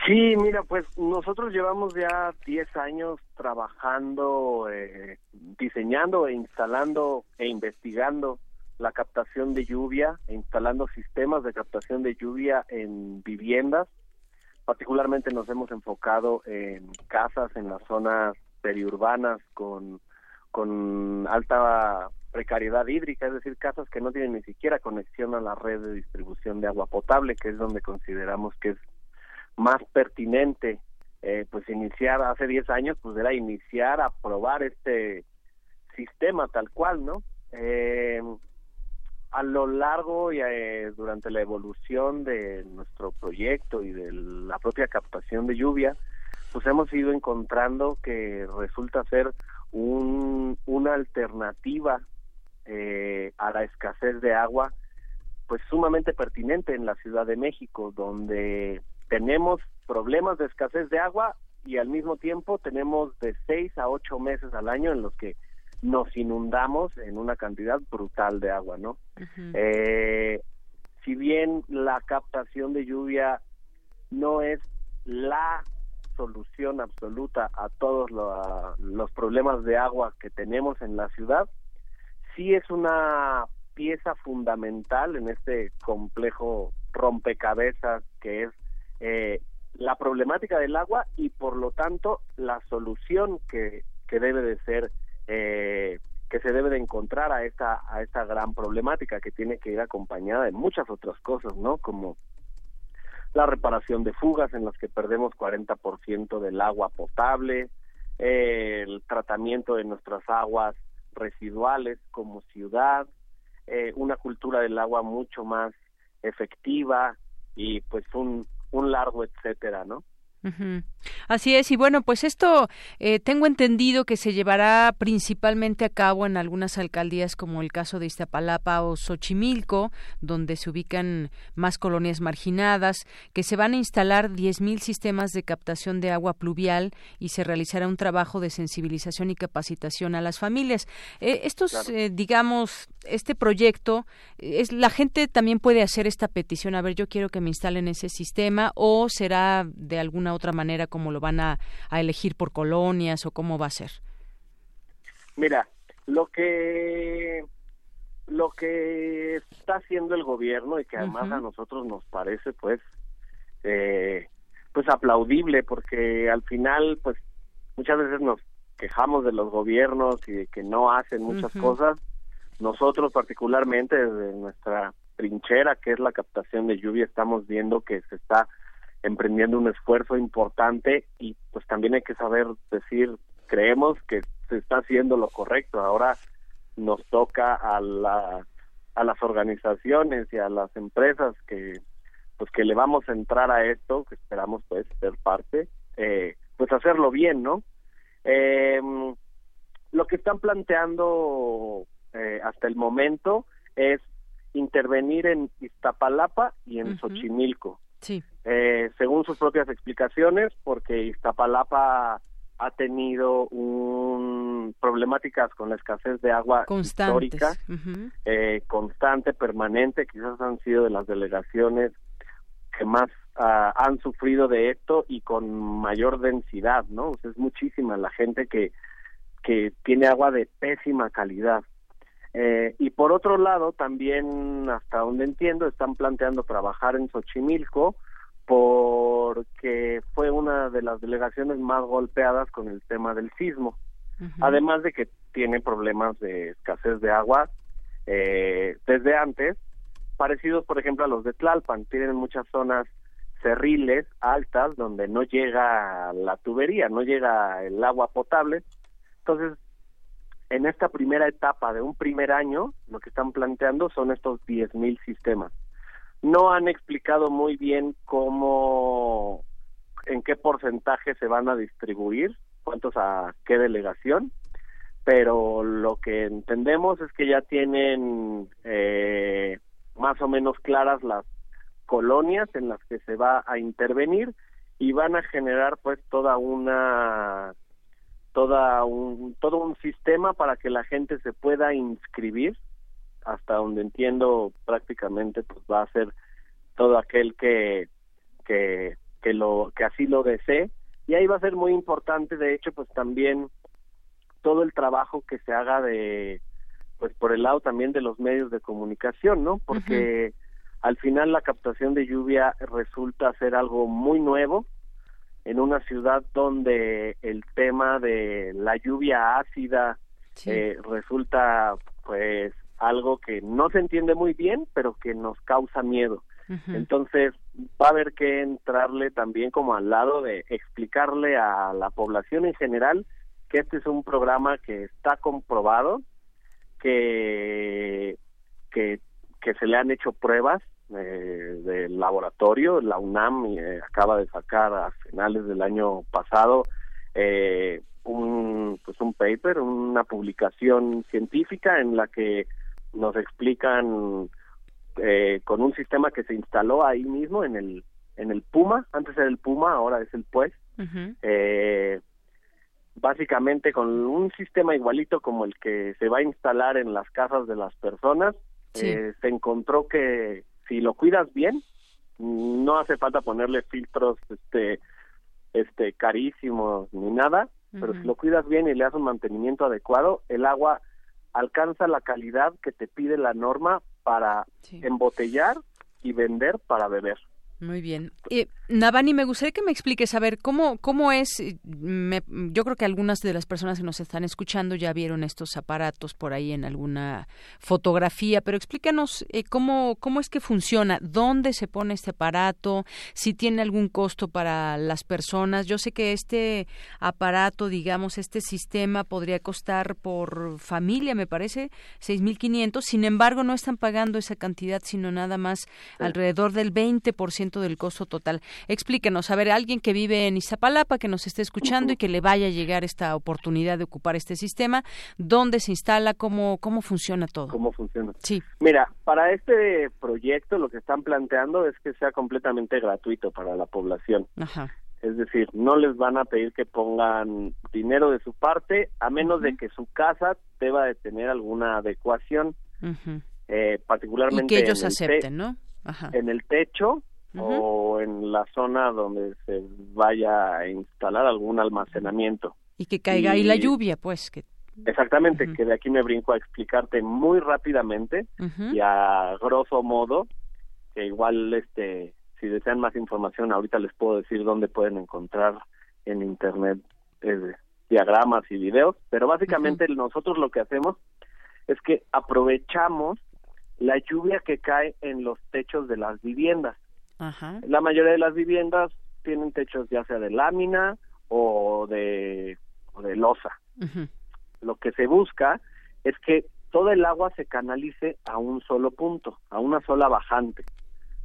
Sí, mira, pues nosotros llevamos ya 10 años trabajando, eh, diseñando e instalando e investigando la captación de lluvia, e instalando sistemas de captación de lluvia en viviendas. Particularmente nos hemos enfocado en casas en las zonas periurbanas con, con alta precariedad hídrica, es decir, casas que no tienen ni siquiera conexión a la red de distribución de agua potable, que es donde consideramos que es más pertinente eh, pues iniciar hace 10 años pues era iniciar a probar este sistema tal cual no eh, a lo largo y eh, durante la evolución de nuestro proyecto y de la propia captación de lluvia pues hemos ido encontrando que resulta ser un, una alternativa eh, a la escasez de agua pues sumamente pertinente en la Ciudad de México donde tenemos problemas de escasez de agua y al mismo tiempo tenemos de seis a ocho meses al año en los que nos inundamos en una cantidad brutal de agua, ¿no? eh, si bien la captación de lluvia no es la solución absoluta a todos los problemas de agua que tenemos en la ciudad, sí es una pieza fundamental en este complejo rompecabezas que es eh, la problemática del agua y por lo tanto la solución que, que debe de ser eh, que se debe de encontrar a esta a esta gran problemática que tiene que ir acompañada de muchas otras cosas no como la reparación de fugas en las que perdemos 40% del agua potable eh, el tratamiento de nuestras aguas residuales como ciudad eh, una cultura del agua mucho más efectiva y pues un un largo etcétera, ¿no? Así es, y bueno, pues esto eh, tengo entendido que se llevará principalmente a cabo en algunas alcaldías como el caso de Iztapalapa o Xochimilco, donde se ubican más colonias marginadas, que se van a instalar 10.000 sistemas de captación de agua pluvial y se realizará un trabajo de sensibilización y capacitación a las familias. Eh, estos, eh, digamos, este proyecto, es la gente también puede hacer esta petición, a ver, yo quiero que me instalen ese sistema o será de alguna otra manera como lo van a, elegir por colonias o cómo va a ser? Mira, lo que lo que está haciendo el gobierno y que además a nosotros nos parece pues eh, pues aplaudible porque al final pues muchas veces nos quejamos de los gobiernos y de que no hacen muchas cosas. Nosotros particularmente desde nuestra trinchera que es la captación de lluvia estamos viendo que se está emprendiendo un esfuerzo importante y pues también hay que saber decir, creemos que se está haciendo lo correcto. Ahora nos toca a la a las organizaciones y a las empresas que pues que le vamos a entrar a esto, que esperamos pues ser parte, eh, pues hacerlo bien, ¿no? Eh, lo que están planteando eh, hasta el momento es intervenir en Iztapalapa y en Xochimilco. Sí. Eh, según sus propias explicaciones, porque Iztapalapa ha tenido un problemáticas con la escasez de agua histórica, eh, constante, permanente, quizás han sido de las delegaciones que más ah, han sufrido de esto y con mayor densidad, ¿no? es muchísima la gente que, que tiene agua de pésima calidad. Eh, y por otro lado, también, hasta donde entiendo, están planteando trabajar en Xochimilco porque fue una de las delegaciones más golpeadas con el tema del sismo. Además de que tiene problemas de escasez de agua eh, desde antes, parecidos, por ejemplo, a los de Tlalpan. Tienen muchas zonas cerriles altas donde no llega la tubería, no llega el agua potable. Entonces, en esta primera etapa de un primer año, lo que están planteando son estos 10.000 sistemas. No han explicado muy bien cómo, en qué porcentaje se van a distribuir, cuántos a qué delegación, pero lo que entendemos es que ya tienen eh, más o menos claras las colonias en las que se va a intervenir y van a generar pues toda una toda un todo un sistema para que la gente se pueda inscribir hasta donde entiendo prácticamente pues va a ser todo aquel que que que lo que así lo desee. Y ahí va a ser muy importante de hecho pues también todo el trabajo que se haga de pues por el lado también de los medios de comunicación no porque al final la captación de lluvia resulta ser algo muy nuevo en una ciudad donde el tema de la lluvia ácida eh, resulta pues algo que no se entiende muy bien pero que nos causa miedo. Entonces va a haber que entrarle también como al lado de explicarle a la población en general que este es un programa que está comprobado, que, que, que se le han hecho pruebas eh, del laboratorio, la UNAM eh, acaba de sacar a finales del año pasado eh, un, pues un paper, una publicación científica en la que nos explican eh, con un sistema que se instaló ahí mismo en el en el Puma, antes era el Puma, ahora es el Pues, eh, básicamente con un sistema igualito como el que se va a instalar en las casas de las personas, eh, se encontró que si lo cuidas bien, no hace falta ponerle filtros este este carísimos ni nada, pero si lo cuidas bien y le haces un mantenimiento adecuado, el agua alcanza la calidad que te pide la norma para embotellar y vender para beber. Muy bien. Eh, Navani, me gustaría que me expliques, a ver, ¿cómo, cómo es? yo creo que algunas de las personas que nos están escuchando ya vieron estos aparatos por ahí en alguna fotografía, pero explícanos eh, cómo, cómo es que funciona, dónde se pone este aparato, si tiene algún costo para las personas. Yo sé que este aparato, digamos, este sistema podría costar por familia, me parece, 6.500, sin embargo, no están pagando esa cantidad, sino nada más alrededor del 20% del costo total. Explíquenos, a ver, alguien que vive en Iztapalapa, que nos esté escuchando y que le vaya a llegar esta oportunidad de ocupar este sistema, ¿dónde se instala? ¿Cómo, cómo funciona todo? ¿Cómo funciona? Sí. Mira, para este proyecto lo que están planteando es que sea completamente gratuito para la población. Ajá. Es decir, no les van a pedir que pongan dinero de su parte, a menos de que su casa deba de tener alguna adecuación, eh, particularmente y que ellos en el acepten, ¿no? Ajá. En el techo o en la zona donde se vaya a instalar algún almacenamiento. Y que caiga ahí la lluvia, pues. Que... Exactamente, que de aquí me brinco a explicarte muy rápidamente y a grosso modo, que igual este si desean más información ahorita les puedo decir dónde pueden encontrar en internet eh, diagramas y videos, pero básicamente nosotros lo que hacemos es que aprovechamos la lluvia que cae en los techos de las viviendas. La mayoría de las viviendas tienen techos ya sea de lámina o de, de losa. Lo que se busca es que todo el agua se canalice a un solo punto, a una sola bajante,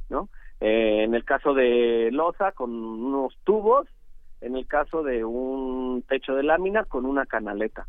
¿no? Eh, en el caso de losa con unos tubos, en el caso de un techo de lámina con una canaleta.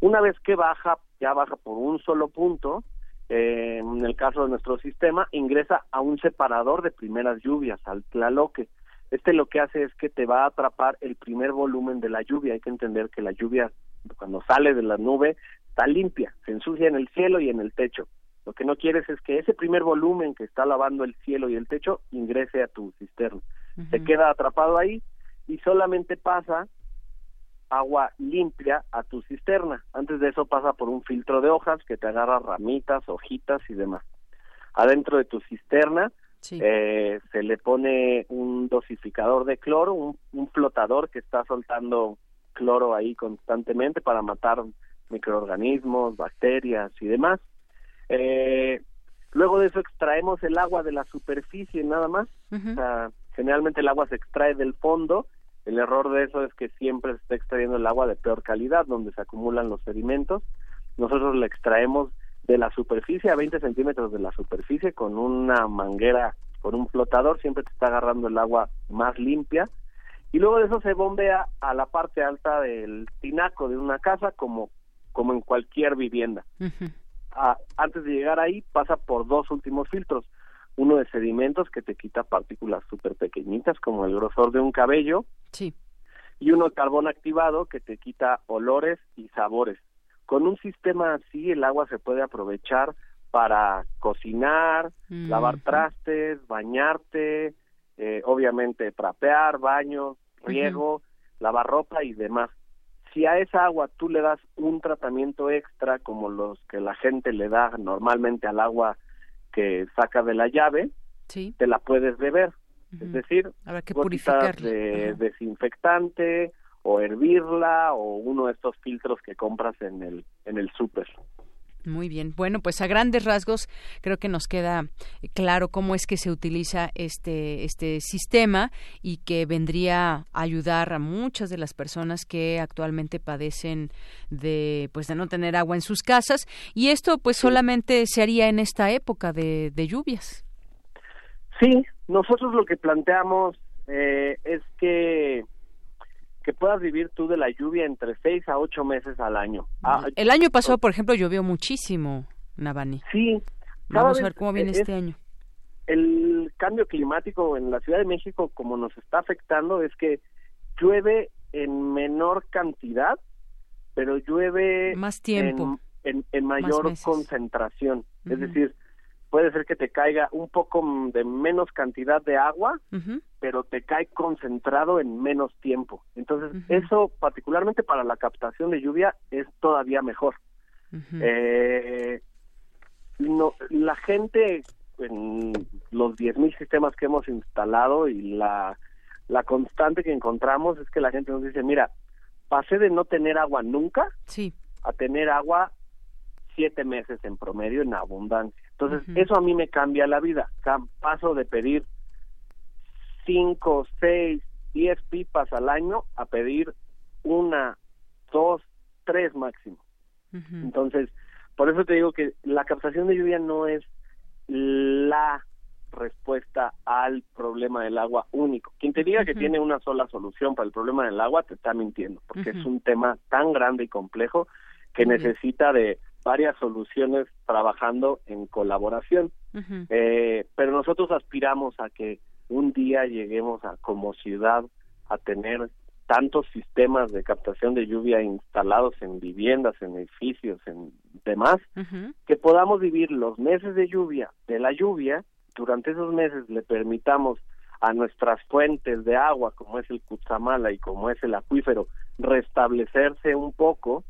Una vez que baja, ya baja por un solo punto, eh, en el caso de nuestro sistema, ingresa a un separador de primeras lluvias, al tlaloque. Este lo que hace es que te va a atrapar el primer volumen de la lluvia. Hay que entender que la lluvia, cuando sale de la nube, está limpia, se ensucia en el cielo y en el techo. Lo que no quieres es que ese primer volumen que está lavando el cielo y el techo ingrese a tu cisterna. Se queda atrapado ahí y solamente pasa agua limpia a tu cisterna. Antes de eso pasa por un filtro de hojas que te agarra ramitas, hojitas y demás. Adentro de tu cisterna eh, se le pone un dosificador de cloro, un, flotador que está soltando cloro ahí constantemente para matar microorganismos, bacterias y demás. Eh, luego de eso extraemos el agua de la superficie nada más. generalmente el agua se extrae del fondo el error de eso es que siempre se está extrayendo el agua de peor calidad, donde se acumulan los sedimentos. Nosotros la extraemos de la superficie, a 20 centímetros de la superficie, con una manguera, con un flotador, siempre te está agarrando el agua más limpia. Y luego de eso se bombea a la parte alta del tinaco de una casa, como, como en cualquier vivienda. Ah, antes de llegar ahí, pasa por dos últimos filtros uno de sedimentos que te quita partículas súper pequeñitas como el grosor de un cabello sí. y uno de carbón activado que te quita olores y sabores. Con un sistema así el agua se puede aprovechar para cocinar, lavar trastes, bañarte, eh, obviamente trapear, baño, riego, lavar ropa y demás. Si a esa agua tú le das un tratamiento extra como los que la gente le da normalmente al agua que saca de la llave, te la puedes beber. Es decir, que gotitas de desinfectante o hervirla o uno de estos filtros que compras en el en el súper. Muy bien. Bueno, pues a grandes rasgos creo que nos queda claro cómo es que se utiliza este este sistema y que vendría a ayudar a muchas de las personas que actualmente padecen de pues de no tener agua en sus casas y esto pues solamente se haría en esta época de, de lluvias. Sí, nosotros lo que planteamos eh, es que que puedas vivir tú de la lluvia entre seis a ocho meses al año. Ah, el año pasado, por ejemplo, llovió muchísimo, Navani. Sí. Vamos a ver cómo viene este año. El cambio climático en la Ciudad de México, como nos está afectando, es que llueve en menor cantidad, pero llueve más tiempo, en, en, mayor concentración. Es decir, puede ser que te caiga un poco de menos cantidad de agua, pero te cae concentrado en menos tiempo. Entonces, eso particularmente para la captación de lluvia es todavía mejor. eh, no, la gente en los 10.000 sistemas que hemos instalado y la, la constante que encontramos es que la gente nos dice, mira, pasé de no tener agua nunca sí. a tener agua siete meses en promedio en abundancia. Entonces, eso a mí me cambia la vida. Paso de pedir cinco, seis, diez pipas al año a pedir una, dos, tres máximo. Entonces, por eso te digo que la captación de lluvia no es la respuesta al problema del agua único. Quien te diga que tiene una sola solución para el problema del agua te está mintiendo, porque es un tema tan grande y complejo que necesita de varias soluciones trabajando en colaboración. eh, pero nosotros aspiramos a que un día lleguemos a como ciudad a tener tantos sistemas de captación de lluvia instalados en viviendas, en edificios, en demás, que podamos vivir los meses de lluvia, de la lluvia, durante esos meses le permitamos a nuestras fuentes de agua, como es el Cutzamala y como es el acuífero, restablecerse un poco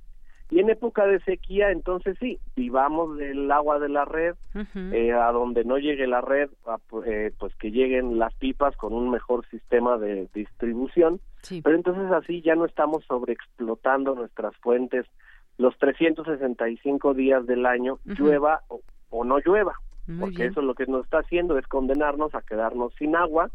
y en época de sequía, entonces sí, vivamos del agua de la red, eh, a donde no llegue la red, eh, pues que lleguen las pipas con un mejor sistema de distribución. Pero entonces así ya no estamos sobreexplotando nuestras fuentes los 365 días del año, llueva o, no llueva. porque eso lo que nos está haciendo es condenarnos a quedarnos sin agua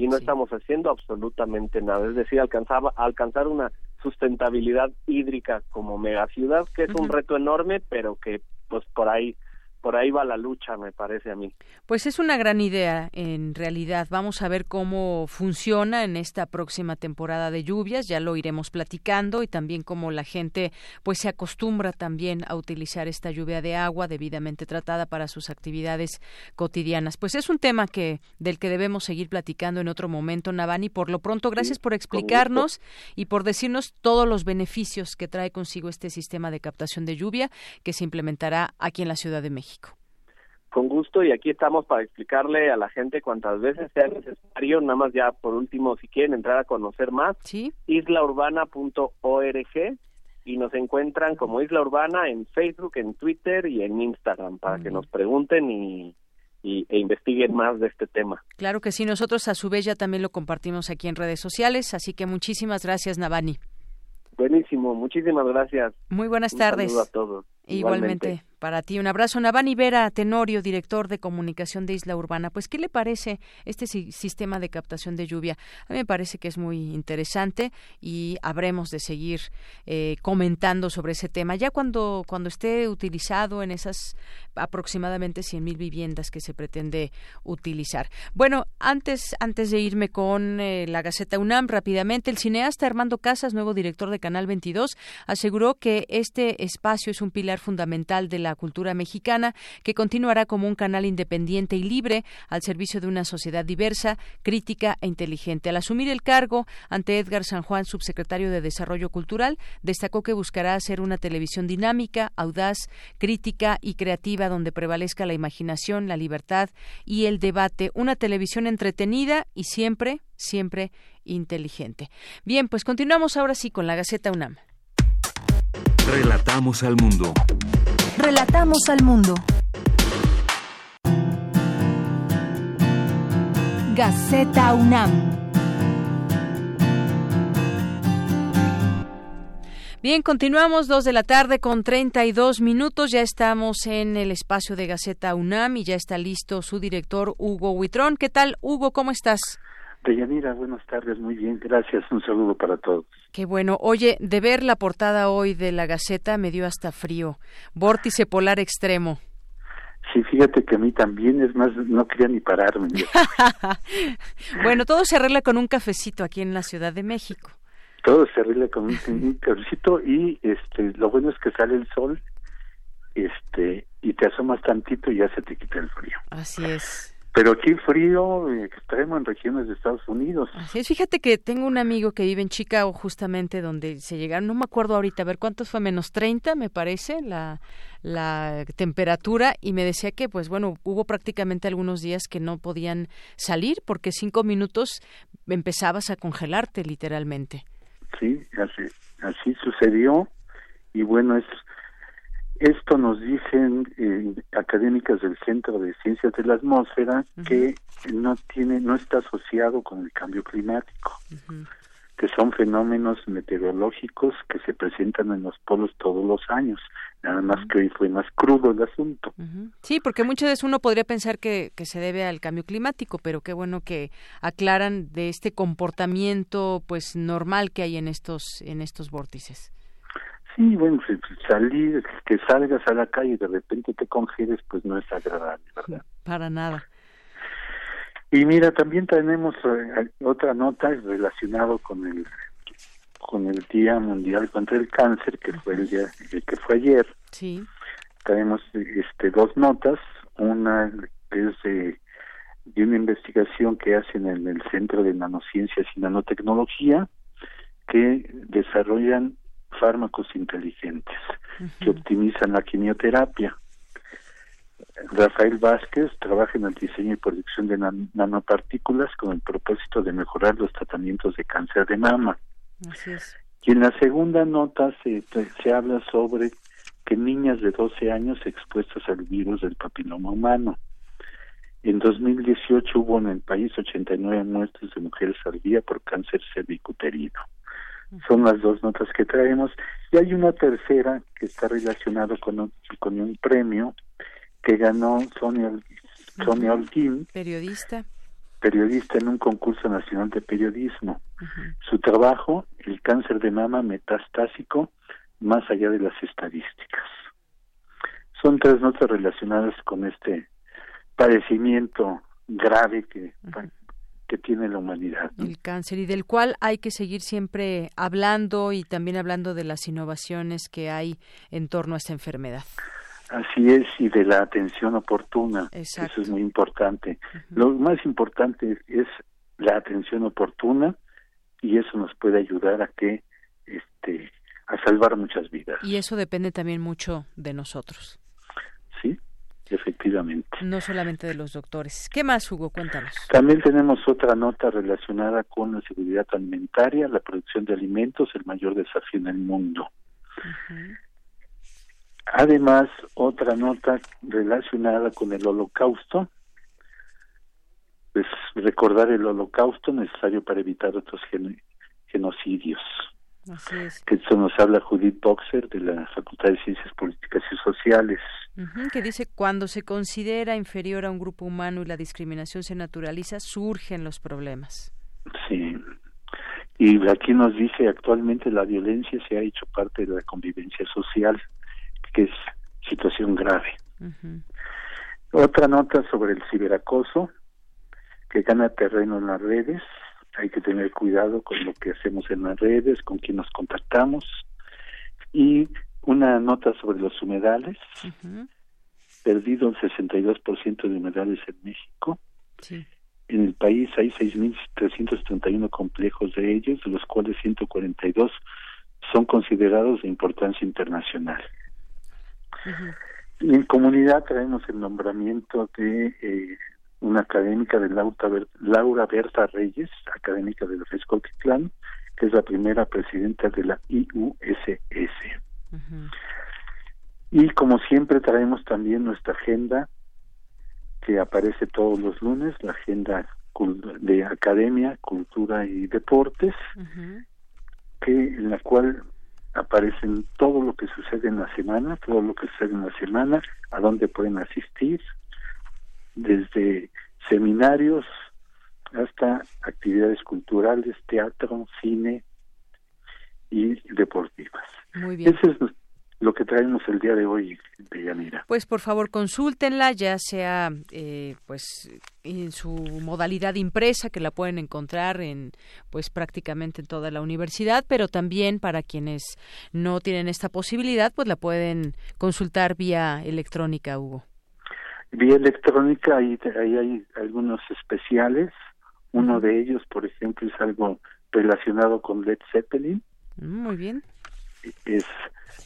y no estamos haciendo absolutamente nada. Es decir, alcanzaba, alcanzar una sustentabilidad hídrica como megaciudad, que es un reto enorme, pero que pues por ahí por ahí va la lucha, me parece a mí. Pues es una gran idea, en realidad. Vamos a ver cómo funciona en esta próxima temporada de lluvias, ya lo iremos platicando y también cómo la gente pues se acostumbra también a utilizar esta lluvia de agua debidamente tratada para sus actividades cotidianas. Pues es un tema que del que debemos seguir platicando en otro momento, Navani. Por lo pronto, gracias por explicarnos y por decirnos todos los beneficios que trae consigo este sistema de captación de lluvia que se implementará aquí en la Ciudad de México. Con gusto y aquí estamos para explicarle a la gente cuantas veces sea necesario, nada más ya por último si quieren entrar a conocer más, ¿Sí? islaurbana.org y nos encuentran como Isla Urbana en Facebook, en Twitter y en Instagram para que nos pregunten y, y, e investiguen más de este tema. Claro que sí, nosotros a su vez ya también lo compartimos aquí en redes sociales, así que muchísimas gracias Navani. Buenísimo, muchísimas gracias. Muy buenas tardes. a todos. Igualmente. Para ti, un abrazo. Navani Vera Tenorio, director de comunicación de Isla Urbana. Pues, ¿qué le parece este sistema de captación de lluvia? A mí me parece que es muy interesante y habremos de seguir eh, comentando sobre ese tema. Ya cuando, cuando esté utilizado en esas aproximadamente 100.000 viviendas que se pretende utilizar. Bueno, antes, antes de irme con eh, la Gaceta UNAM, rápidamente, el cineasta Armando Casas, nuevo director de Canal 22, aseguró que este espacio es un pilar pilar fundamental de la cultura mexicana, que continuará como un canal independiente y libre al servicio de una sociedad diversa, crítica e inteligente. Al asumir el cargo ante Edgar San Juan, subsecretario de Desarrollo Cultural, destacó que buscará hacer una televisión dinámica, audaz, crítica y creativa donde prevalezca la imaginación, la libertad y el debate, una televisión entretenida y siempre, siempre inteligente. Bien, pues continuamos ahora sí con la Gaceta UNAM. Relatamos al mundo. Relatamos al mundo. Gaceta UNAM. Bien, continuamos dos de la tarde con 32 minutos. Ya estamos en el espacio de Gaceta UNAM y ya está listo su director Hugo Huitrón. ¿Qué tal, Hugo? ¿Cómo estás? Deyanira, buenas tardes, muy bien, gracias, un saludo para todos. Qué bueno. Oye, de ver la portada hoy de la Gaceta me dio hasta frío. Vórtice polar extremo. Sí, fíjate que a mí también, es más, no quería ni pararme. bueno, todo se arregla con un cafecito aquí en la Ciudad de México. Todo se arregla con un, cafecito y este, lo bueno es que sale el sol este y te asomas tantito y ya se te quita el frío. Así es. Pero aquí frío extremo en regiones de Estados Unidos. Así es, fíjate que tengo un amigo que vive en Chicago justamente donde se llegaron, no me acuerdo ahorita, a ver cuántos fue, menos 30 me parece la, la temperatura y me decía que pues bueno, hubo prácticamente algunos días que no podían salir porque cinco minutos empezabas a congelarte literalmente. Sí, así, así sucedió y bueno, es esto nos dicen eh, académicas del Centro de Ciencias de la Atmósfera que no tiene, no está asociado con el cambio climático, que son fenómenos meteorológicos que se presentan en los polos todos los años. Nada más que hoy fue más crudo el asunto. Sí, porque muchas veces uno podría pensar que, que se debe al cambio climático, pero qué bueno que aclaran de este comportamiento pues normal que hay en estos en estos vórtices. Sí, bueno, salir, que salgas a la calle y de repente te congeles, pues no es agradable, ¿verdad? Para nada. Y mira, también tenemos eh, otra nota relacionado con el con el Día Mundial contra el Cáncer, que fue el día que fue ayer. Sí. Tenemos este dos notas, una es de, de una investigación que hacen en el Centro de Nanociencias y Nanotecnología, que desarrollan fármacos inteligentes que optimizan la quimioterapia. Rafael Vázquez trabaja en el diseño y producción de nanopartículas con el propósito de mejorar los tratamientos de cáncer de mama. Y en la segunda nota se, se habla sobre que niñas de 12 años expuestas al virus del papiloma humano. En 2018 hubo en el país 89 muertes de mujeres al día por cáncer cervicuterino. Son las dos notas que traemos. Y hay una tercera que está relacionada con un, con un premio que ganó Sonia, Sonia Holguín. Periodista. Periodista en un concurso nacional de periodismo. Su trabajo, el cáncer de mama metastásico, más allá de las estadísticas. Son tres notas relacionadas con este padecimiento grave que, que tiene la humanidad. El cáncer y del cual hay que seguir siempre hablando y también hablando de las innovaciones que hay en torno a esta enfermedad. Así es, y de la atención oportuna. Eso es muy importante. Lo más importante es, la atención oportuna y eso nos puede ayudar a que este a salvar muchas vidas. Y eso depende también mucho de nosotros. Efectivamente. No solamente de los doctores. ¿Qué más, Hugo? Cuéntanos. También tenemos otra nota relacionada con la seguridad alimentaria, la producción de alimentos, el mayor desafío en el mundo. Además, otra nota relacionada con el holocausto, pues recordar el holocausto necesario para evitar otros genocidios. Así es. Que eso nos habla Judith Boxer de la Facultad de Ciencias Políticas y Sociales. que dice, cuando se considera inferior a un grupo humano y la discriminación se naturaliza, surgen los problemas. Sí. Y aquí nos dice, actualmente la violencia se ha hecho parte de la convivencia social, que es situación grave. Otra nota sobre el ciberacoso, que gana terreno en las redes, hay que tener cuidado con lo que hacemos en las redes, con quién nos contactamos. Y una nota sobre los humedales, perdido el 62% de humedales en México. En el país hay 6.331 complejos de ellos, de los cuales 142 son considerados de importancia internacional. En comunidad traemos el nombramiento de eh, una académica de Laura, Berta Reyes, académica del Clan, que es la primera presidenta de la IUSS. Y como siempre traemos también nuestra agenda que aparece todos los lunes, la agenda de academia, cultura y deportes, que en la cual aparecen todo lo que sucede en la semana, todo lo que sucede en la semana, a dónde pueden asistir, desde seminarios hasta actividades culturales, teatro, cine y deportivas. Muy bien. Ese es lo que traemos el día de hoy, Deyanira. Pues por favor consúltenla, ya sea eh, pues en su modalidad impresa que la pueden encontrar en pues prácticamente en toda la universidad, pero también para quienes no tienen esta posibilidad, pues la pueden consultar vía electrónica, Hugo. Vía electrónica ahí, ahí hay algunos especiales. Uno de ellos, por ejemplo, es algo relacionado con Led Zeppelin. Mm, muy bien. Es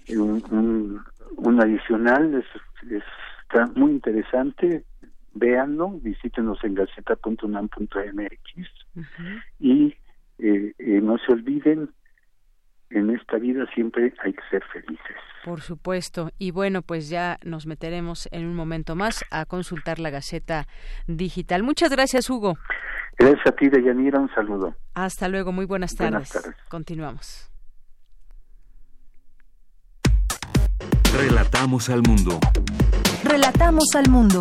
un, un, adicional, es, está muy interesante. Véanlo, visítenos en gaceta.unam.mx y eh, eh, no se olviden en esta vida siempre hay que ser felices. Por supuesto. Y bueno, pues ya nos meteremos en un momento más a consultar la Gaceta Digital. Muchas gracias, Hugo. Gracias a ti, Deyanira. Un saludo. Hasta luego. Muy buenas tardes. Buenas tardes. Continuamos. Relatamos al mundo. Relatamos al mundo.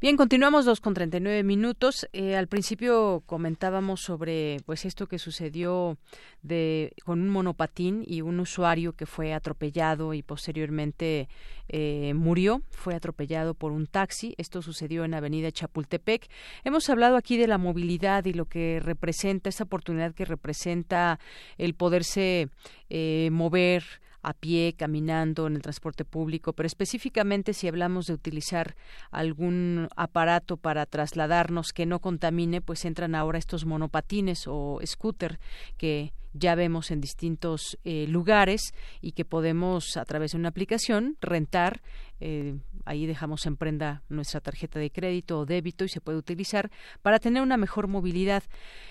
Bien, continuamos dos con 39 minutos. Eh, al principio comentábamos sobre pues esto que sucedió de con un monopatín y un usuario que fue atropellado y posteriormente eh, murió. Fue atropellado por un taxi. Esto sucedió en Avenida Chapultepec. Hemos hablado aquí de la movilidad y lo que representa esa oportunidad que representa el poderse eh, mover a pie, caminando, en el transporte público, pero específicamente si hablamos de utilizar algún aparato para trasladarnos que no contamine, pues entran ahora estos monopatines o scooter que ya vemos en distintos eh, lugares y que podemos a través de una aplicación rentar. Eh, ahí dejamos en prenda nuestra tarjeta de crédito o débito y se puede utilizar para tener una mejor movilidad.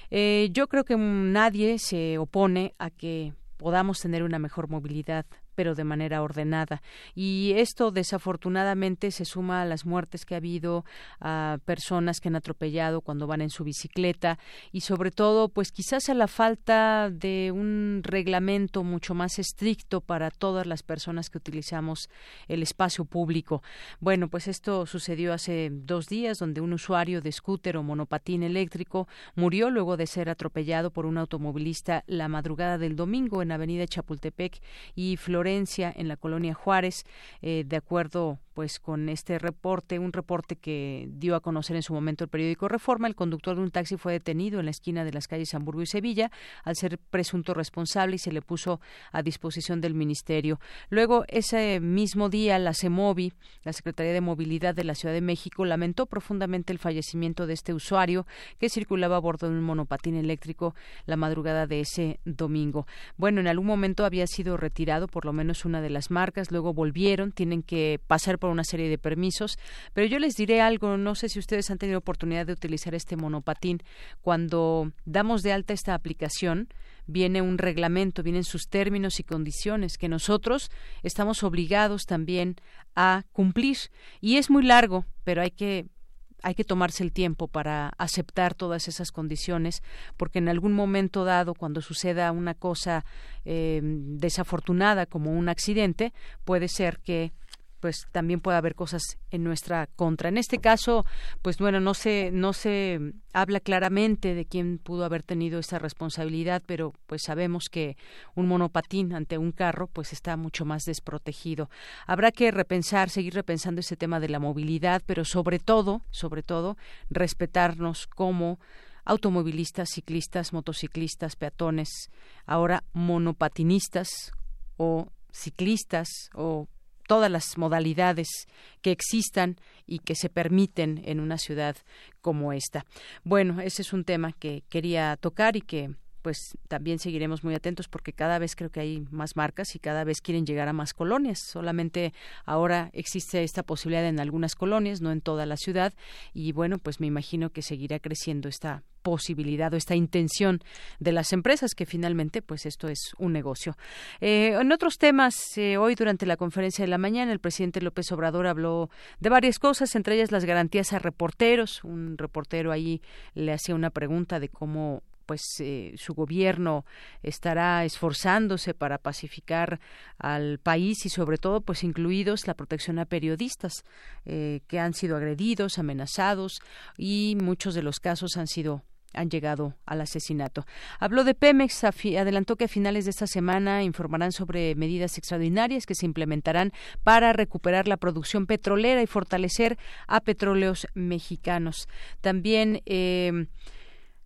Eh, yo creo que nadie se opone a que podamos tener una mejor movilidad pero de manera ordenada. Y esto desafortunadamente se suma a las muertes que ha habido, a personas que han atropellado cuando van en su bicicleta y sobre todo, pues quizás a la falta de un reglamento mucho más estricto para todas las personas que utilizamos el espacio público. Bueno, pues esto sucedió hace dos días, donde un usuario de scooter o monopatín eléctrico murió luego de ser atropellado por un automovilista la madrugada del domingo en Avenida Chapultepec y Flores en la colonia Juárez, eh, de acuerdo pues con este reporte, un reporte que dio a conocer en su momento el periódico Reforma, el conductor de un taxi fue detenido en la esquina de las calles Hamburgo y Sevilla al ser presunto responsable y se le puso a disposición del ministerio. Luego, ese mismo día, la CEMOVI, la Secretaría de Movilidad de la Ciudad de México, lamentó profundamente el fallecimiento de este usuario que circulaba a bordo de un monopatín eléctrico la madrugada de ese domingo. Bueno, en algún momento había sido retirado por lo menos una de las marcas, luego volvieron, tienen que pasar por una serie de permisos. Pero yo les diré algo, no sé si ustedes han tenido oportunidad de utilizar este monopatín. Cuando damos de alta esta aplicación, viene un reglamento, vienen sus términos y condiciones que nosotros estamos obligados también a cumplir. Y es muy largo, pero hay que hay que tomarse el tiempo para aceptar todas esas condiciones, porque en algún momento dado, cuando suceda una cosa eh, desafortunada como un accidente, puede ser que pues también puede haber cosas en nuestra contra. En este caso, pues bueno, no se no se habla claramente de quién pudo haber tenido esta responsabilidad, pero pues sabemos que un monopatín ante un carro pues está mucho más desprotegido. Habrá que repensar, seguir repensando este tema de la movilidad, pero sobre todo, sobre todo respetarnos como automovilistas, ciclistas, motociclistas, peatones, ahora monopatinistas o ciclistas o todas las modalidades que existan y que se permiten en una ciudad como esta. Bueno, ese es un tema que quería tocar y que pues también seguiremos muy atentos porque cada vez creo que hay más marcas y cada vez quieren llegar a más colonias. Solamente ahora existe esta posibilidad en algunas colonias, no en toda la ciudad. Y bueno, pues me imagino que seguirá creciendo esta posibilidad o esta intención de las empresas que finalmente pues esto es un negocio. Eh, en otros temas, eh, hoy durante la conferencia de la mañana el presidente López Obrador habló de varias cosas, entre ellas las garantías a reporteros. Un reportero ahí le hacía una pregunta de cómo pues eh, su gobierno estará esforzándose para pacificar al país y sobre todo pues incluidos la protección a periodistas eh, que han sido agredidos, amenazados y muchos de los casos han sido han llegado al asesinato. Habló de Pemex, adelantó que a finales de esta semana informarán sobre medidas extraordinarias que se implementarán para recuperar la producción petrolera y fortalecer a petróleos mexicanos. También eh,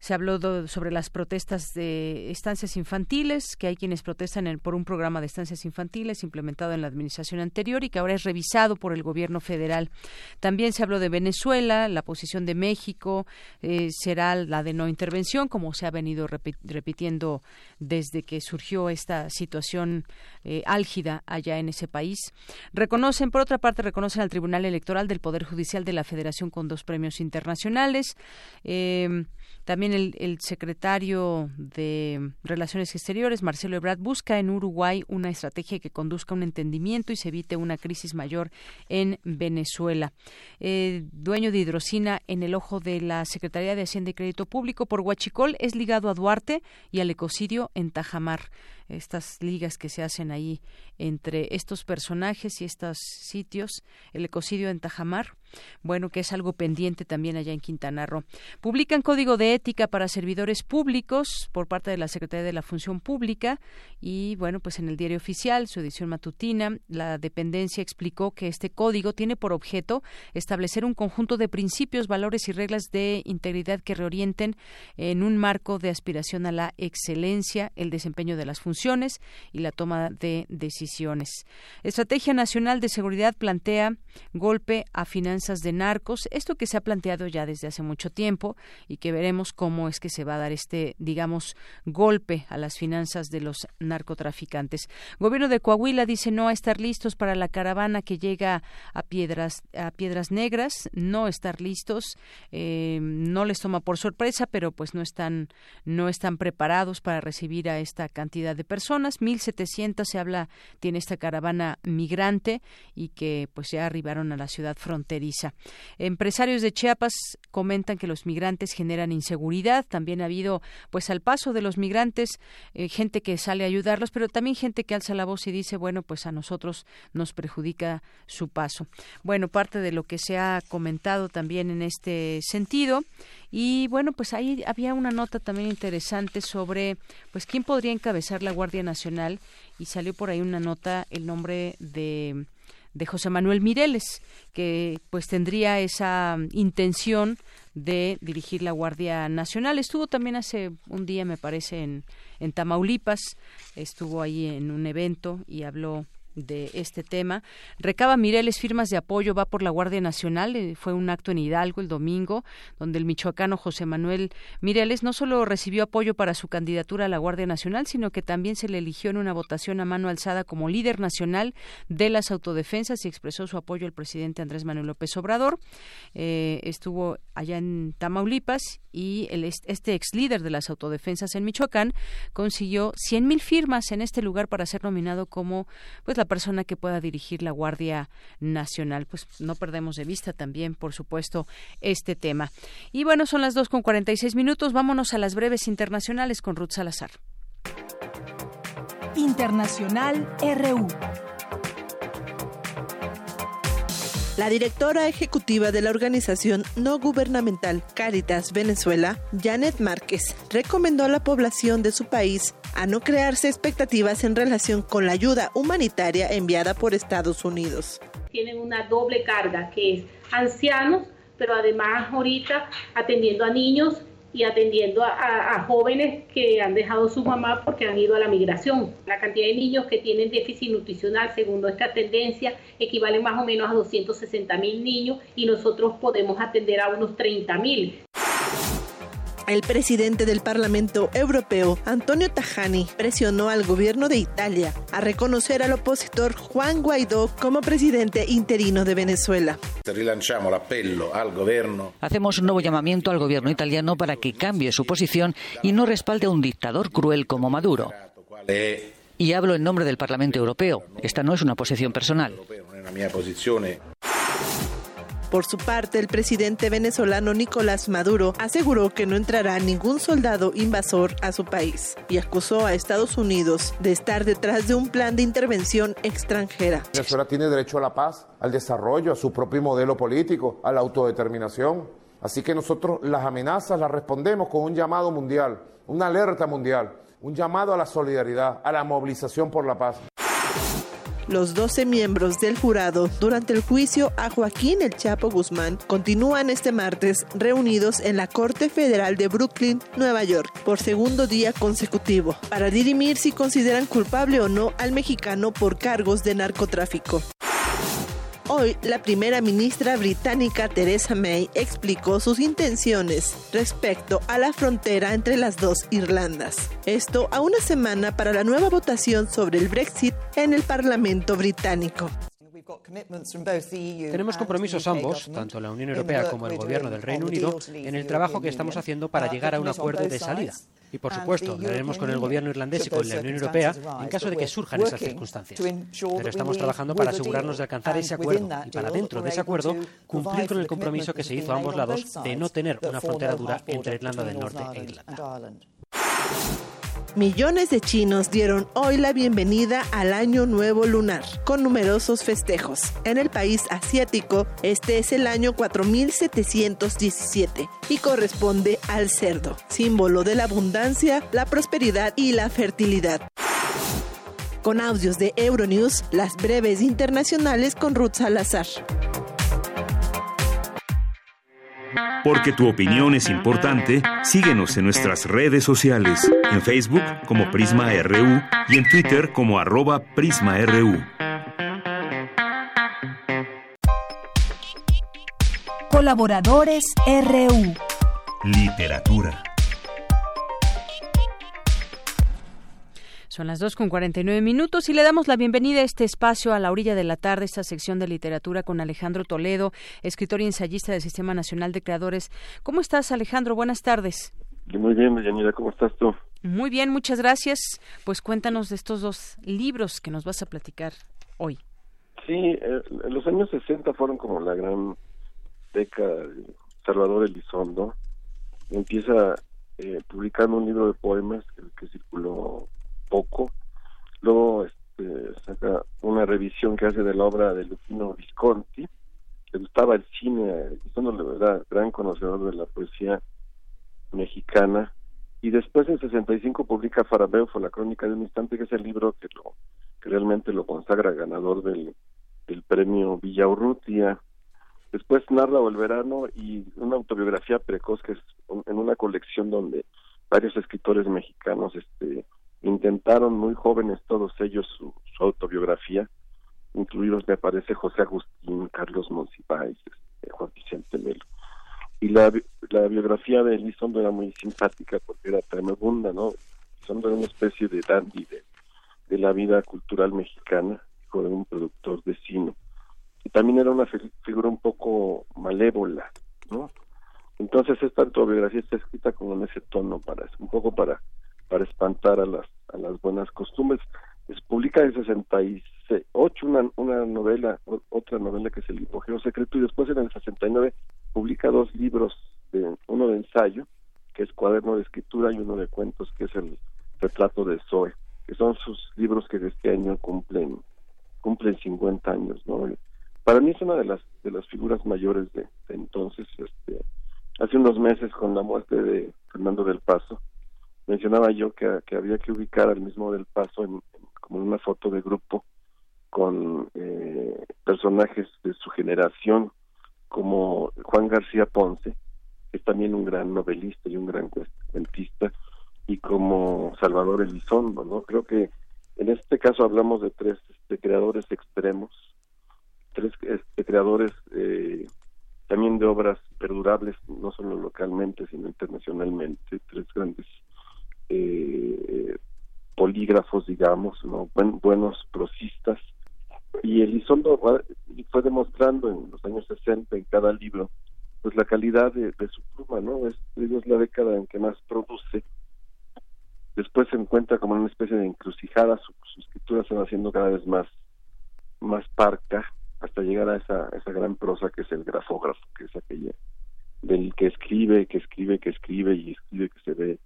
se habló sobre las protestas de estancias infantiles, que hay quienes protestan por un programa de estancias infantiles implementado en la administración anterior y que ahora es revisado por el gobierno federal. También se habló de Venezuela, la posición de México eh, será la de no intervención, como se ha venido repitiendo desde que surgió esta situación eh, álgida allá en ese país. Reconocen, por otra parte, reconocen al Tribunal Electoral del Poder Judicial de la Federación con dos premios internacionales. Eh, también el, secretario de Relaciones Exteriores, Marcelo Ebrard, busca en Uruguay una estrategia que conduzca a un entendimiento y se evite una crisis mayor en Venezuela. Eh, dueño de hidrocina en el ojo de la Secretaría de Hacienda y Crédito Público por Huachicol es ligado a Duarte y al ecocidio en Tajamar estas ligas que se hacen ahí entre estos personajes y estos sitios, el ecocidio en Tajamar, bueno, que es algo pendiente también allá en Quintana Roo. Publican código de ética para servidores públicos por parte de la Secretaría de la Función Pública y, bueno, pues en el diario oficial, su edición matutina, la dependencia explicó que este código tiene por objeto establecer un conjunto de principios, valores y reglas de integridad que reorienten en un marco de aspiración a la excelencia el desempeño de las funciones y la toma de decisiones. Estrategia Nacional de Seguridad plantea golpe a finanzas de narcos, esto que se ha planteado ya desde hace mucho tiempo y que veremos cómo es que se va a dar este, digamos, golpe a las finanzas de los narcotraficantes. Gobierno de Coahuila dice no estar listos para la caravana que llega a Piedras, a Piedras Negras, no estar listos, eh, no les toma por sorpresa, pero pues no están, no están preparados para recibir a esta cantidad de personas, 1.700 se habla, tiene esta caravana migrante y que pues ya arribaron a la ciudad fronteriza. Empresarios de Chiapas comentan que los migrantes generan inseguridad, también ha habido pues al paso de los migrantes eh, gente que sale a ayudarlos, pero también gente que alza la voz y dice, bueno, pues a nosotros nos perjudica su paso. Bueno, parte de lo que se ha comentado también en este sentido y bueno, pues ahí había una nota también interesante sobre pues quién podría encabezar la Guardia Nacional y salió por ahí una nota el nombre de de José Manuel Mireles, que pues tendría esa intención de dirigir la Guardia Nacional. Estuvo también hace un día, me parece, en, en Tamaulipas, estuvo ahí en un evento y habló de este tema. Recaba Mireles firmas de apoyo, va por la Guardia Nacional. Eh, fue un acto en Hidalgo el domingo, donde el michoacano José Manuel Mireles no solo recibió apoyo para su candidatura a la Guardia Nacional, sino que también se le eligió en una votación a mano alzada como líder nacional de las autodefensas y expresó su apoyo al presidente Andrés Manuel López Obrador. Eh, estuvo allá en Tamaulipas y el, este ex líder de las autodefensas en Michoacán consiguió 100.000 firmas en este lugar para ser nominado como pues la persona que pueda dirigir la Guardia Nacional. Pues no perdemos de vista también, por supuesto, este tema. Y bueno, son las dos con 46 minutos. Vámonos a las breves internacionales con Ruth Salazar. Internacional RU. La directora ejecutiva de la organización no gubernamental Caritas Venezuela, Janet Márquez, recomendó a la población de su país a no crearse expectativas en relación con la ayuda humanitaria enviada por Estados Unidos. Tienen una doble carga que es ancianos, pero además ahorita atendiendo a niños y atendiendo a, jóvenes que han dejado su mamá porque han ido a la migración. La cantidad de niños que tienen déficit nutricional, según nuestra tendencia, equivale más o menos a 260 mil niños y nosotros podemos atender a unos 30 mil. El presidente del Parlamento Europeo, Antonio Tajani, presionó al gobierno de Italia a reconocer al opositor Juan Guaidó como presidente interino de Venezuela. Hacemos un nuevo llamamiento al gobierno italiano para que cambie su posición y no respalde a un dictador cruel como Maduro. Y hablo en nombre del Parlamento Europeo. Esta no es una posición personal. Por su parte, el presidente venezolano Nicolás Maduro aseguró que no entrará ningún soldado invasor a su país y acusó a Estados Unidos de estar detrás de un plan de intervención extranjera. Venezuela tiene derecho a la paz, al desarrollo, a su propio modelo político, a la autodeterminación. Así que nosotros las amenazas las respondemos con un llamado mundial, una alerta mundial, un llamado a la solidaridad, a la movilización por la paz. Los 12 miembros del jurado durante el juicio a Joaquín El Chapo Guzmán continúan este martes reunidos en la Corte Federal de Brooklyn, Nueva York, por segundo día consecutivo, para dirimir si consideran culpable o no al mexicano por cargos de narcotráfico. Hoy, la primera ministra británica Theresa May explicó sus intenciones respecto a la frontera entre las dos Irlandas. Esto a una semana para la nueva votación sobre el Brexit en el Parlamento británico. Tenemos compromisos ambos, tanto la Unión Europea como el Gobierno del Reino Unido, en el trabajo que estamos haciendo para llegar a un acuerdo de salida. Y por supuesto, lo haremos con el Gobierno irlandés y con la Unión Europea en caso de que surjan esas circunstancias. Pero estamos trabajando para asegurarnos de alcanzar ese acuerdo y para dentro de ese acuerdo cumplir con el compromiso que se hizo a ambos lados de no tener una frontera dura entre Irlanda del Norte e Irlanda. Millones de chinos dieron hoy la bienvenida al Año Nuevo Lunar, con numerosos festejos. En el país asiático, este es el año 4717 y corresponde al cerdo, símbolo de la abundancia, la prosperidad y la fertilidad. Con audios de Euronews, las breves internacionales con Ruth Salazar. Porque tu opinión es importante, síguenos en nuestras redes sociales, en Facebook como Prisma RU y en Twitter como arroba PrismaRU. Colaboradores RU. Literatura. Son las 2 con 49 minutos y le damos la bienvenida a este espacio a la orilla de la tarde, esta sección de literatura con Alejandro Toledo, escritor y ensayista del Sistema Nacional de Creadores. ¿Cómo estás, Alejandro? Buenas tardes. Muy bien, Yanira, ¿cómo estás tú? Muy bien, muchas gracias. Pues cuéntanos de estos dos libros que nos vas a platicar hoy. Sí, eh, los años 60 fueron como la gran década de Salvador Elizondo. Empieza eh, publicando un libro de poemas que circuló poco. Luego este, saca una revisión que hace de la obra de Lupino Visconti. Le gustaba el cine, le verdad gran conocedor de la poesía mexicana. Y después en 65 publica Farabeufo, la crónica de un instante, que es el libro que, lo, que realmente lo consagra ganador del, del premio Villaurrutia. Después narra el verano y una autobiografía precoz que es en una colección donde varios escritores mexicanos este intentaron muy jóvenes todos ellos su, autobiografía, incluidos me parece José Agustín, Carlos Monsiváis, este, Juan Vicente Melo. Y la, la biografía de Elizondo era muy simpática porque era tremenda, ¿no? Elizondo era una especie de dandy de, de la vida cultural mexicana, hijo de un productor de cine. Y también era una figura un poco malévola, ¿no? Entonces esta autobiografía está escrita como en ese tono, para un poco para para espantar a las, a las buenas costumbres. Se publica en 68 una, una novela, otra novela que es El hipogeo secreto, y después en el 69 publica dos libros, de, uno de ensayo, que es Cuaderno de Escritura, y uno de cuentos, que es El Retrato de Zoe, que son sus libros que este año cumplen cumplen 50 años, ¿no? para mí es una de las de las figuras mayores de, entonces este hace unos meses con la muerte de Fernando del Paso mencionaba yo que, había que ubicar al mismo del Paso en, como una foto de grupo con eh, personajes de su generación como Juan García Ponce que es también un gran novelista y un gran cuentista y como Salvador Elizondo no creo que en este caso hablamos de tres este, creadores extremos tres este, creadores eh, también de obras perdurables, no solo localmente, sino internacionalmente, tres grandes eh, polígrafos, digamos, ¿no? buenos prosistas. Y Elizondo fue demostrando en los años 60, en cada libro, pues la calidad de, su pluma, ¿no? Es, es la década en que más produce. Después se encuentra como en una especie de encrucijada, su, su escritura se va haciendo cada vez más, más parca, hasta llegar a esa, esa gran prosa que es el grafógrafo, que es aquella del que escribe, que escribe, que escribe y escribe que se ve,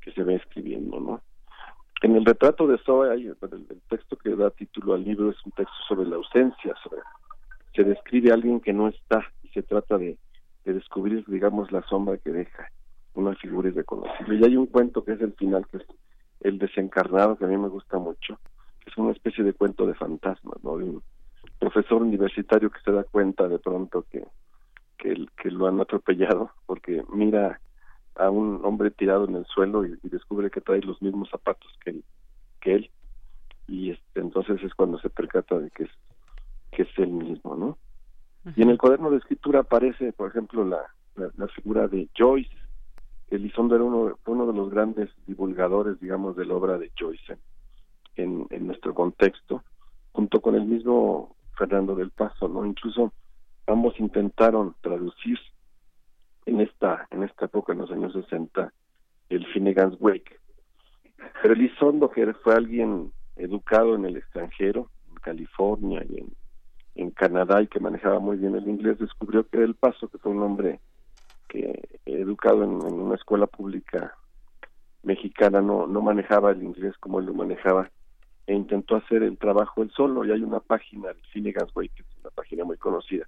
que se ve escribiendo, ¿no? En el retrato de Zoe, hay, el, texto que da título al libro es un texto sobre la ausencia, sobre, se describe a alguien que no está y se trata de, de descubrir, digamos, la sombra que deja una figura irreconocible. Y hay un cuento que es el final, que es el desencarnado, que a mí me gusta mucho, que es una especie de cuento de fantasmas, ¿no? De un, profesor universitario que se da cuenta de pronto que, que lo han atropellado porque mira a un hombre tirado en el suelo y, descubre que trae los mismos zapatos que él, que él y este, entonces es cuando se percata de que es que es él mismo, ¿no? Y en el cuaderno de escritura aparece, por ejemplo, la, la, figura de Joyce. Elizondo era uno, uno de los grandes divulgadores, digamos, de la obra de Joyce en, en nuestro contexto, junto con el mismo Fernando del Paso, ¿no? Incluso ambos intentaron traducir en esta en esta época, en los años 60, el Finnegan's Wake. Pero Elizondo, que fue alguien educado en el extranjero, en California y en, en Canadá y que manejaba muy bien el inglés, descubrió que El Paso, que fue un hombre que educado en, en una escuela pública mexicana, no, no manejaba el inglés como él lo manejaba e intentó hacer el trabajo él solo y hay una página, el Finnegan's Wake, que es una página muy conocida,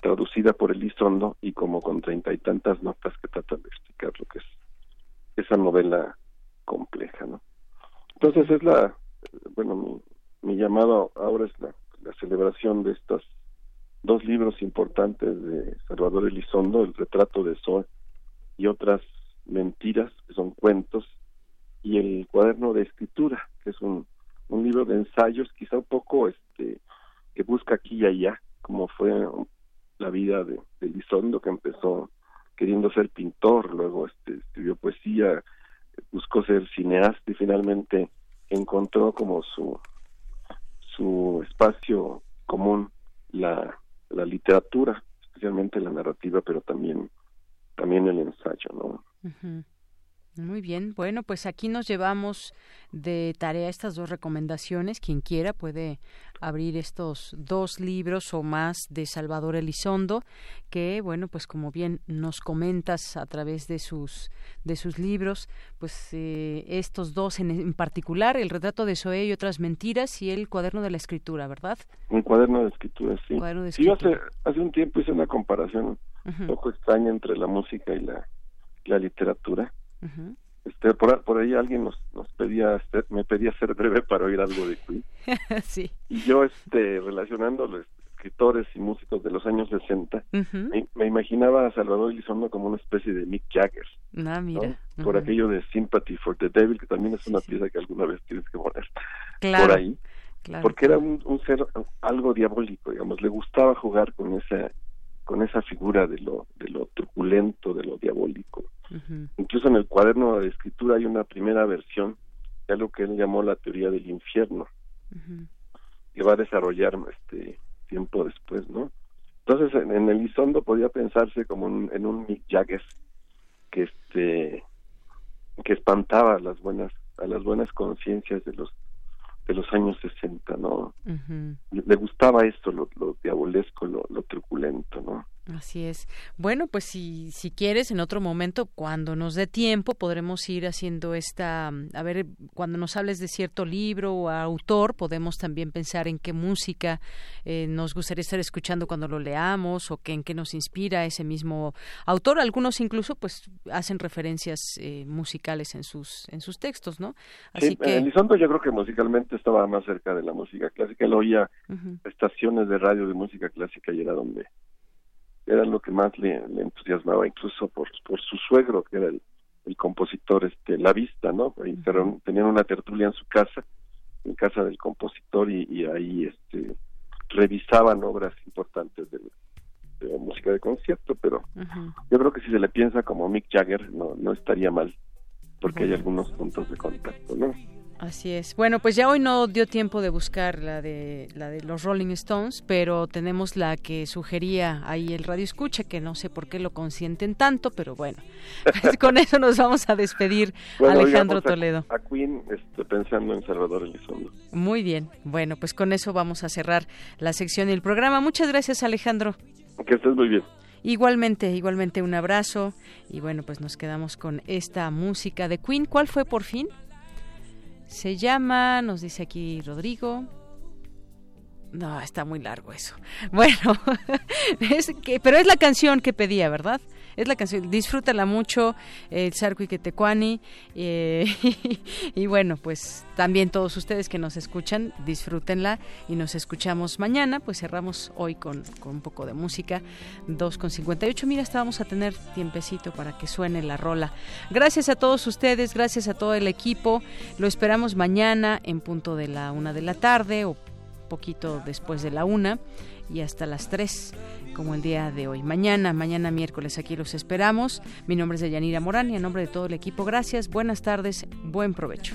traducida por Elizondo y como con treinta y tantas notas que tratan de explicar lo que es esa novela compleja, ¿no? Entonces es la, bueno, mi, mi llamado ahora es la, la celebración de estos dos libros importantes de Salvador Elizondo, El retrato de Sol y otras mentiras, que son cuentos, y el cuaderno de escritura, que es un un libro de ensayos quizá un poco este que busca aquí y allá como fue la vida de, de que empezó queriendo ser pintor luego este escribió poesía buscó ser cineasta y finalmente encontró como su su espacio común la, la literatura especialmente la narrativa pero también también el ensayo no muy bien, bueno, pues aquí nos llevamos de tarea estas dos recomendaciones. Quien quiera puede abrir estos dos libros o más de Salvador Elizondo, que bueno, pues como bien nos comentas a través de sus de sus libros, pues eh, estos dos en, particular, el retrato de Zoe y otras mentiras y el cuaderno de la escritura, ¿verdad? Un cuaderno de escritura, sí. sí hace, hace un tiempo hice una comparación un poco extraña entre la música y la, la literatura este, por, por ahí alguien nos, nos pedía, me pedía ser breve para oír algo de Queen. sí. Y yo, este, relacionando los escritores y músicos de los años 60, me, imaginaba a Salvador Elizondo como una especie de Mick Jagger. Ah, mira. Por aquello de Sympathy for the Devil, que también es una pieza que alguna vez tienes que poner por ahí. porque era un, un ser algo diabólico, digamos, le gustaba jugar con esa con esa figura de lo de lo truculento, de lo diabólico. Incluso en el cuaderno de escritura hay una primera versión de algo que él llamó la teoría del infierno, que va a desarrollar este tiempo después, ¿no? Entonces en, el Elizondo podía pensarse como en un Mick Jagger que este que espantaba a las buenas a las buenas conciencias de los de los años 60, ¿no? Le gustaba esto, lo, lo diabolesco, lo, lo truculento, ¿no? Así es. Bueno, pues si, si quieres, en otro momento, cuando nos dé tiempo, podremos ir haciendo esta, mm, a ver, cuando nos hables de cierto libro o autor, podemos también pensar en qué música eh, nos gustaría estar escuchando cuando lo leamos o que, en qué nos inspira ese mismo autor. Algunos incluso, pues, hacen referencias eh, musicales en sus en sus textos, ¿no? Así que... Elizondo yo creo que musicalmente estaba más cerca de la música clásica. Él oía estaciones de radio de música clásica y era donde era lo que más le, entusiasmaba, incluso por, por su suegro, que era el, compositor este La Vista, ¿no? tenían una tertulia en su casa, en casa del compositor, y, ahí este revisaban obras importantes de, la música de concierto, pero yo creo que si se le piensa como Mick Jagger, no, no estaría mal, porque hay algunos puntos de contacto, ¿no? Así es. Bueno, pues ya hoy no dio tiempo de buscar la de la de los Rolling Stones, pero tenemos la que sugería ahí el radio escucha, que no sé por qué lo consienten tanto, pero bueno, pues con eso nos vamos a despedir, Alejandro Toledo. A, Queen este, pensando en Salvador Elizondo. Muy bien. Bueno, pues con eso vamos a cerrar la sección y el programa. Muchas gracias, Alejandro. Que estés muy bien. Igualmente, igualmente un abrazo y bueno, pues nos quedamos con esta música de Queen. ¿Cuál fue por fin? Se llama, nos dice aquí Rodrigo. No, está muy largo eso. Bueno, es que, pero es la canción que pedía, ¿verdad? Es la canción, disfrútala mucho, el Sarco y. Eh, y, bueno, pues también todos ustedes que nos escuchan, disfrútenla y nos escuchamos mañana. Pues cerramos hoy con, con un poco de música, 2.58. Mira, hasta vamos a tener tiempecito para que suene la rola. Gracias a todos ustedes, gracias a todo el equipo. Lo esperamos mañana en punto de la una de la tarde o poquito después de la una y hasta las tres como el día de hoy. Mañana, mañana miércoles, aquí los esperamos. Mi nombre es Deyanira Morán y en nombre de todo el equipo, gracias, buenas tardes, buen provecho.